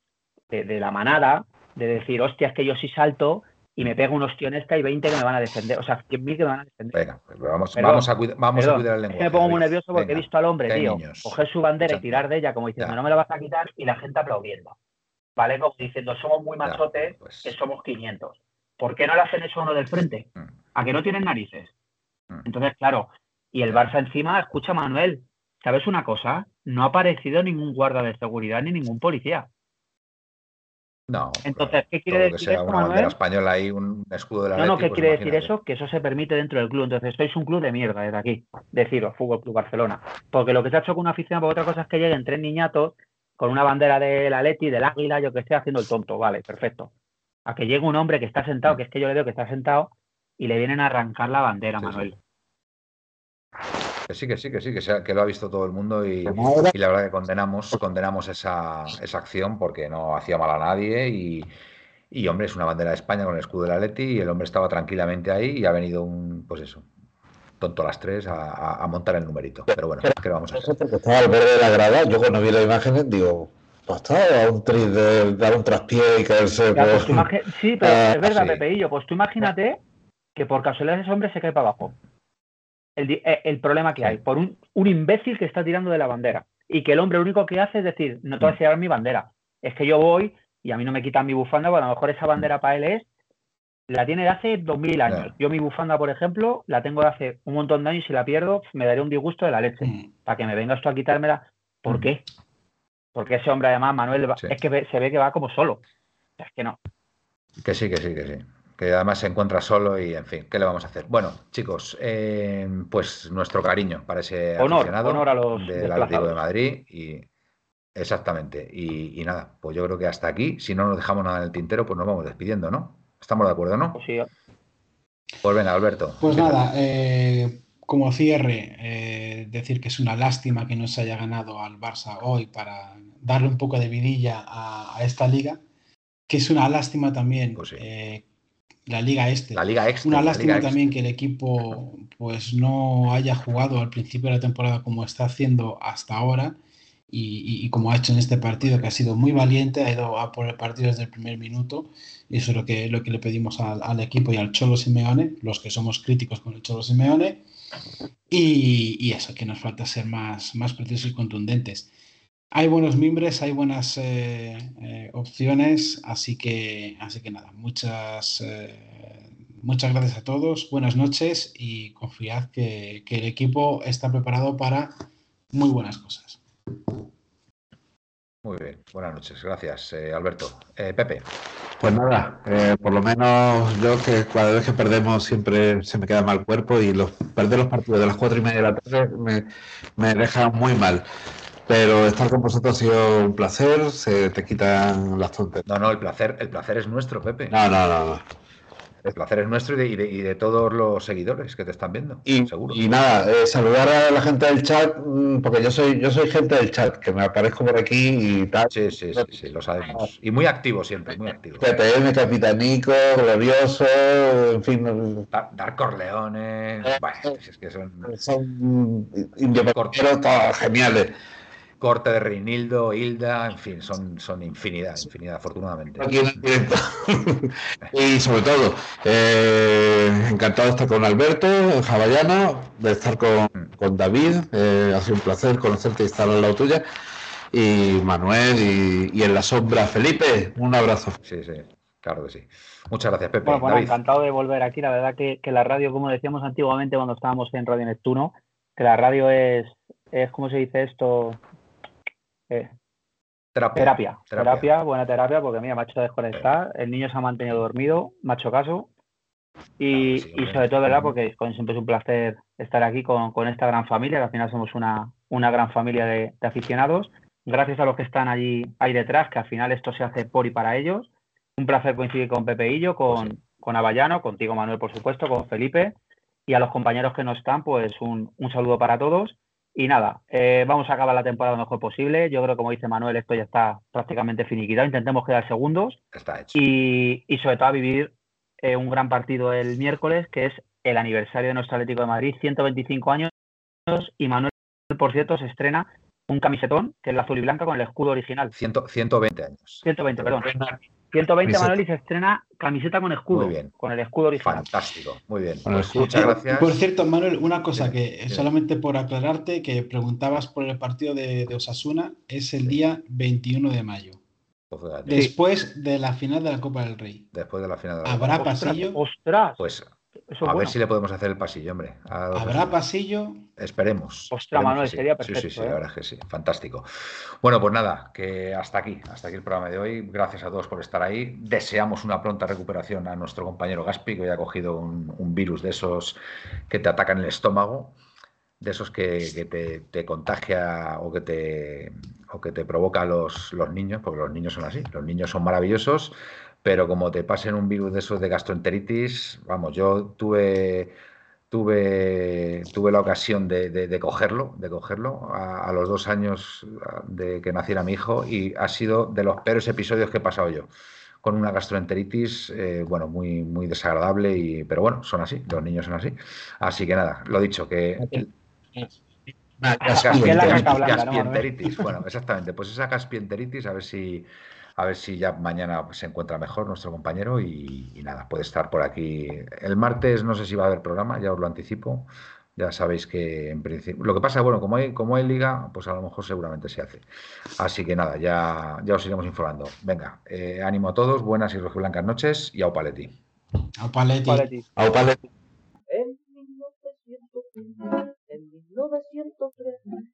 de, de la manada, de decir, hostia, es que yo sí salto y me pego un ostión esta y 20 que me van a defender. O sea, 100.000 que me van a defender. Venga, pues vamos, vamos, a, cuidar, vamos a cuidar el lenguaje. me pongo muy nervioso porque he visto al hombre, tío, coger su bandera y tirar de ella como diciendo, no me la vas a quitar y la gente aplaudiendo. ¿Vale? Como diciendo, somos muy machotes, pues que somos 500. ¿Por qué no le hacen eso a uno del frente? Mm. ¿A que no tienen narices? Mm. Entonces, claro, y el Barça encima, escucha Manuel, ¿sabes una cosa? No ha aparecido ningún guarda de seguridad ni ningún policía. No. Entonces, ¿qué quiere decir eso, Manuel? española ahí, un escudo de la No, no, ¿qué pues quiere decir eso? Que eso se permite dentro del club. Entonces, sois un club de mierda desde aquí, deciros, Fútbol Club Barcelona. Porque lo que se ha hecho con una afición, por otra cosa es que lleguen tres niñatos con una bandera del Atleti, del Águila, yo que esté haciendo el tonto. Vale, perfecto. A que llegue un hombre que está sentado, que es que yo le veo que está sentado, y le vienen a arrancar la bandera, Manuel. Que sí, que sí, que sí, que, que lo ha visto todo el mundo y, la verdad que condenamos, condenamos esa, esa, acción porque no hacía mal a nadie y, y, hombre, es una bandera de España con el escudo de la Leti y el hombre estaba tranquilamente ahí y ha venido un, pues eso, tonto a las tres a, montar el numerito. Pero bueno, ¿qué vamos a hacer? Porque estaba al borde de la grada, yo cuando vi las imágenes digo, pues estaba a un tris de dar un traspié y caerse. Pues sí, pero es verdad, Pepeillo, pues tú imagínate que por casualidad ese hombre se cae para abajo. El, eh, el problema que hay, por un, un, imbécil que está tirando de la bandera. Y que el hombre lo único que hace es decir, no te vas a llevar mi bandera. Es que yo voy y a mí no me quitan mi bufanda, bueno, a lo mejor esa bandera para él es, la tiene de hace 2000 años. Yo mi bufanda, por ejemplo, la tengo de hace un montón de años y si la pierdo, me daré un disgusto de la leche. Mm. Para que me vengas tú a quitármela. ¿Por mm. qué? Porque ese hombre, además, Manuel, es que se ve que va como solo. Es que no. Que sí, que sí, que sí que además se encuentra solo y en fin, ¿qué le vamos a hacer? Bueno, chicos, eh, pues nuestro cariño para ese honor, aficionado honor a los del Atlético de Madrid y exactamente y, nada, pues yo creo que hasta aquí, si no nos dejamos nada en el tintero, pues nos vamos despidiendo, ¿no? ¿Estamos de acuerdo, no? Pues sí. Pues venga, Alberto. Pues nada, eh, como cierre, eh, decir que es una lástima que no se haya ganado al Barça hoy para darle un poco de vidilla a, esta liga, que es una lástima también pues la Liga Este. La Liga. Una lástima también que el equipo pues no haya jugado al principio de la temporada como está haciendo hasta ahora y, como ha hecho en este partido que ha sido muy valiente, ha ido a por el partido desde el primer minuto y eso es lo que, lo que le pedimos al, equipo y al Cholo Simeone, los que somos críticos con el Cholo Simeone y, eso, que nos falta ser más, más precisos y contundentes. Hay buenos mimbres, hay buenas eh, eh, opciones, así que, así que nada, muchas, eh, muchas gracias a todos, buenas noches y confiad que, el equipo está preparado para muy buenas cosas. Muy bien, buenas noches, gracias Alberto. Pepe. Pues nada, por lo menos yo que cada vez que perdemos siempre se me queda mal cuerpo y los perder los partidos de las cuatro y media de la tarde me, me deja muy mal. Pero estar con vosotros ha sido un placer, se te quitan las tonterías. No, no, el placer, el placer es nuestro, Pepe. No, no, no, El placer es nuestro y de, todos los seguidores que te están viendo, y, seguro. Y nada, eh, saludar a la gente del chat, mm, porque yo soy, yo soy gente del chat, que me aparezco por aquí y tal. Sí, sí, sí, sí lo sabemos. Y muy activo siempre, muy activo. PPM, Capitanico, Glorioso, en fin. Dar, Corleones, eh, bueno, es que son. Son todos geniales corte de Reinildo, Hilda, en fin, son, son infinidad, infinidad, afortunadamente. y sobre todo, eh, encantado de estar con Alberto, Javallano, de estar con, con David, eh, ha sido un placer conocerte y estar al lado tuya, y Manuel, y, en la sombra Felipe, un abrazo. Sí, sí. Claro que sí. Muchas gracias, Pepe. Bueno, bueno encantado de volver aquí. La verdad que, que, la radio, como decíamos antiguamente cuando estábamos en Radio Neptuno, que la radio es, es ¿cómo se dice esto? Eh, terapia. terapia. buena terapia, porque mira, me ha hecho desconectar. El niño se ha mantenido dormido, me ha hecho caso. Y, sobre todo, ¿verdad? Porque siempre es un placer estar aquí con, esta gran familia, que al final somos una, una gran familia de, aficionados. Gracias a los que están allí ahí detrás, que al final esto se hace por y para ellos. Un placer coincidir con Pepeillo, con, pues con Avallano, contigo Manuel, por supuesto, con Felipe. Y a los compañeros que no están, pues un, un saludo para todos. Y nada, eh, vamos a acabar la temporada lo mejor posible. Yo creo, como dice Manuel, esto ya está prácticamente finiquitado. Intentemos quedar segundos. Está hecho. Y, sobre todo a vivir eh, un gran partido el miércoles, que es el aniversario de nuestro Atlético de Madrid, 125 años. Y Manuel, por cierto, se estrena un camisetón, que es la azul y blanca, con el escudo original. 120 años. 120, perdón. 120 Manuel y se estrena camiseta con escudo. Muy bien. Con el escudo original. Fantástico. Muy bien. Pues muchas gracias. Por cierto, Manuel, una cosa que solamente por aclararte, que preguntabas por el partido de, Osasuna, es el día 21 de mayo. Pues Después de la final de la Copa del Rey. Después de la final de la ¿Habrá pasillo? ¡Ostras! Pues a ver si le podemos hacer el pasillo, hombre. ¿Habrá pasillo? Esperemos. Ostras, Manuel, sería perfecto. Sí, sí, sí, la ¿eh? verdad es que sí. Fantástico. Bueno, pues nada, que hasta aquí, hasta aquí el programa de hoy. Gracias a todos por estar ahí. Deseamos una pronta recuperación a nuestro compañero Gaspi, que hoy ha cogido un, virus de esos que te atacan el estómago, de esos que, te, contagia o que te, o que te provoca los, los niños, porque los niños son así. Los niños son maravillosos pero como te pasen un virus de esos de gastroenteritis, vamos, yo tuve, tuve, tuve la ocasión de, cogerlo, de cogerlo a, los dos años de que naciera mi hijo y ha sido de los peores episodios que he pasado yo. Con una gastroenteritis, eh, bueno, muy, muy desagradable, y, pero bueno, son así, los niños son así. Así que nada, lo dicho, que... Gaspienteritis, bueno, exactamente, pues esa gaspienteritis, a ver si a ver si ya mañana se encuentra mejor nuestro compañero y, nada, puede estar por aquí. El martes no sé si va a haber programa, ya os lo anticipo. Ya sabéis que en principio. Lo que pasa, bueno, como hay, como hay liga, pues a lo mejor seguramente se hace. Así que nada, ya, ya os iremos informando. Venga, eh, ánimo a todos, buenas y blancas noches y a Opaletti. A Opaletti. A Opaletti. En 1903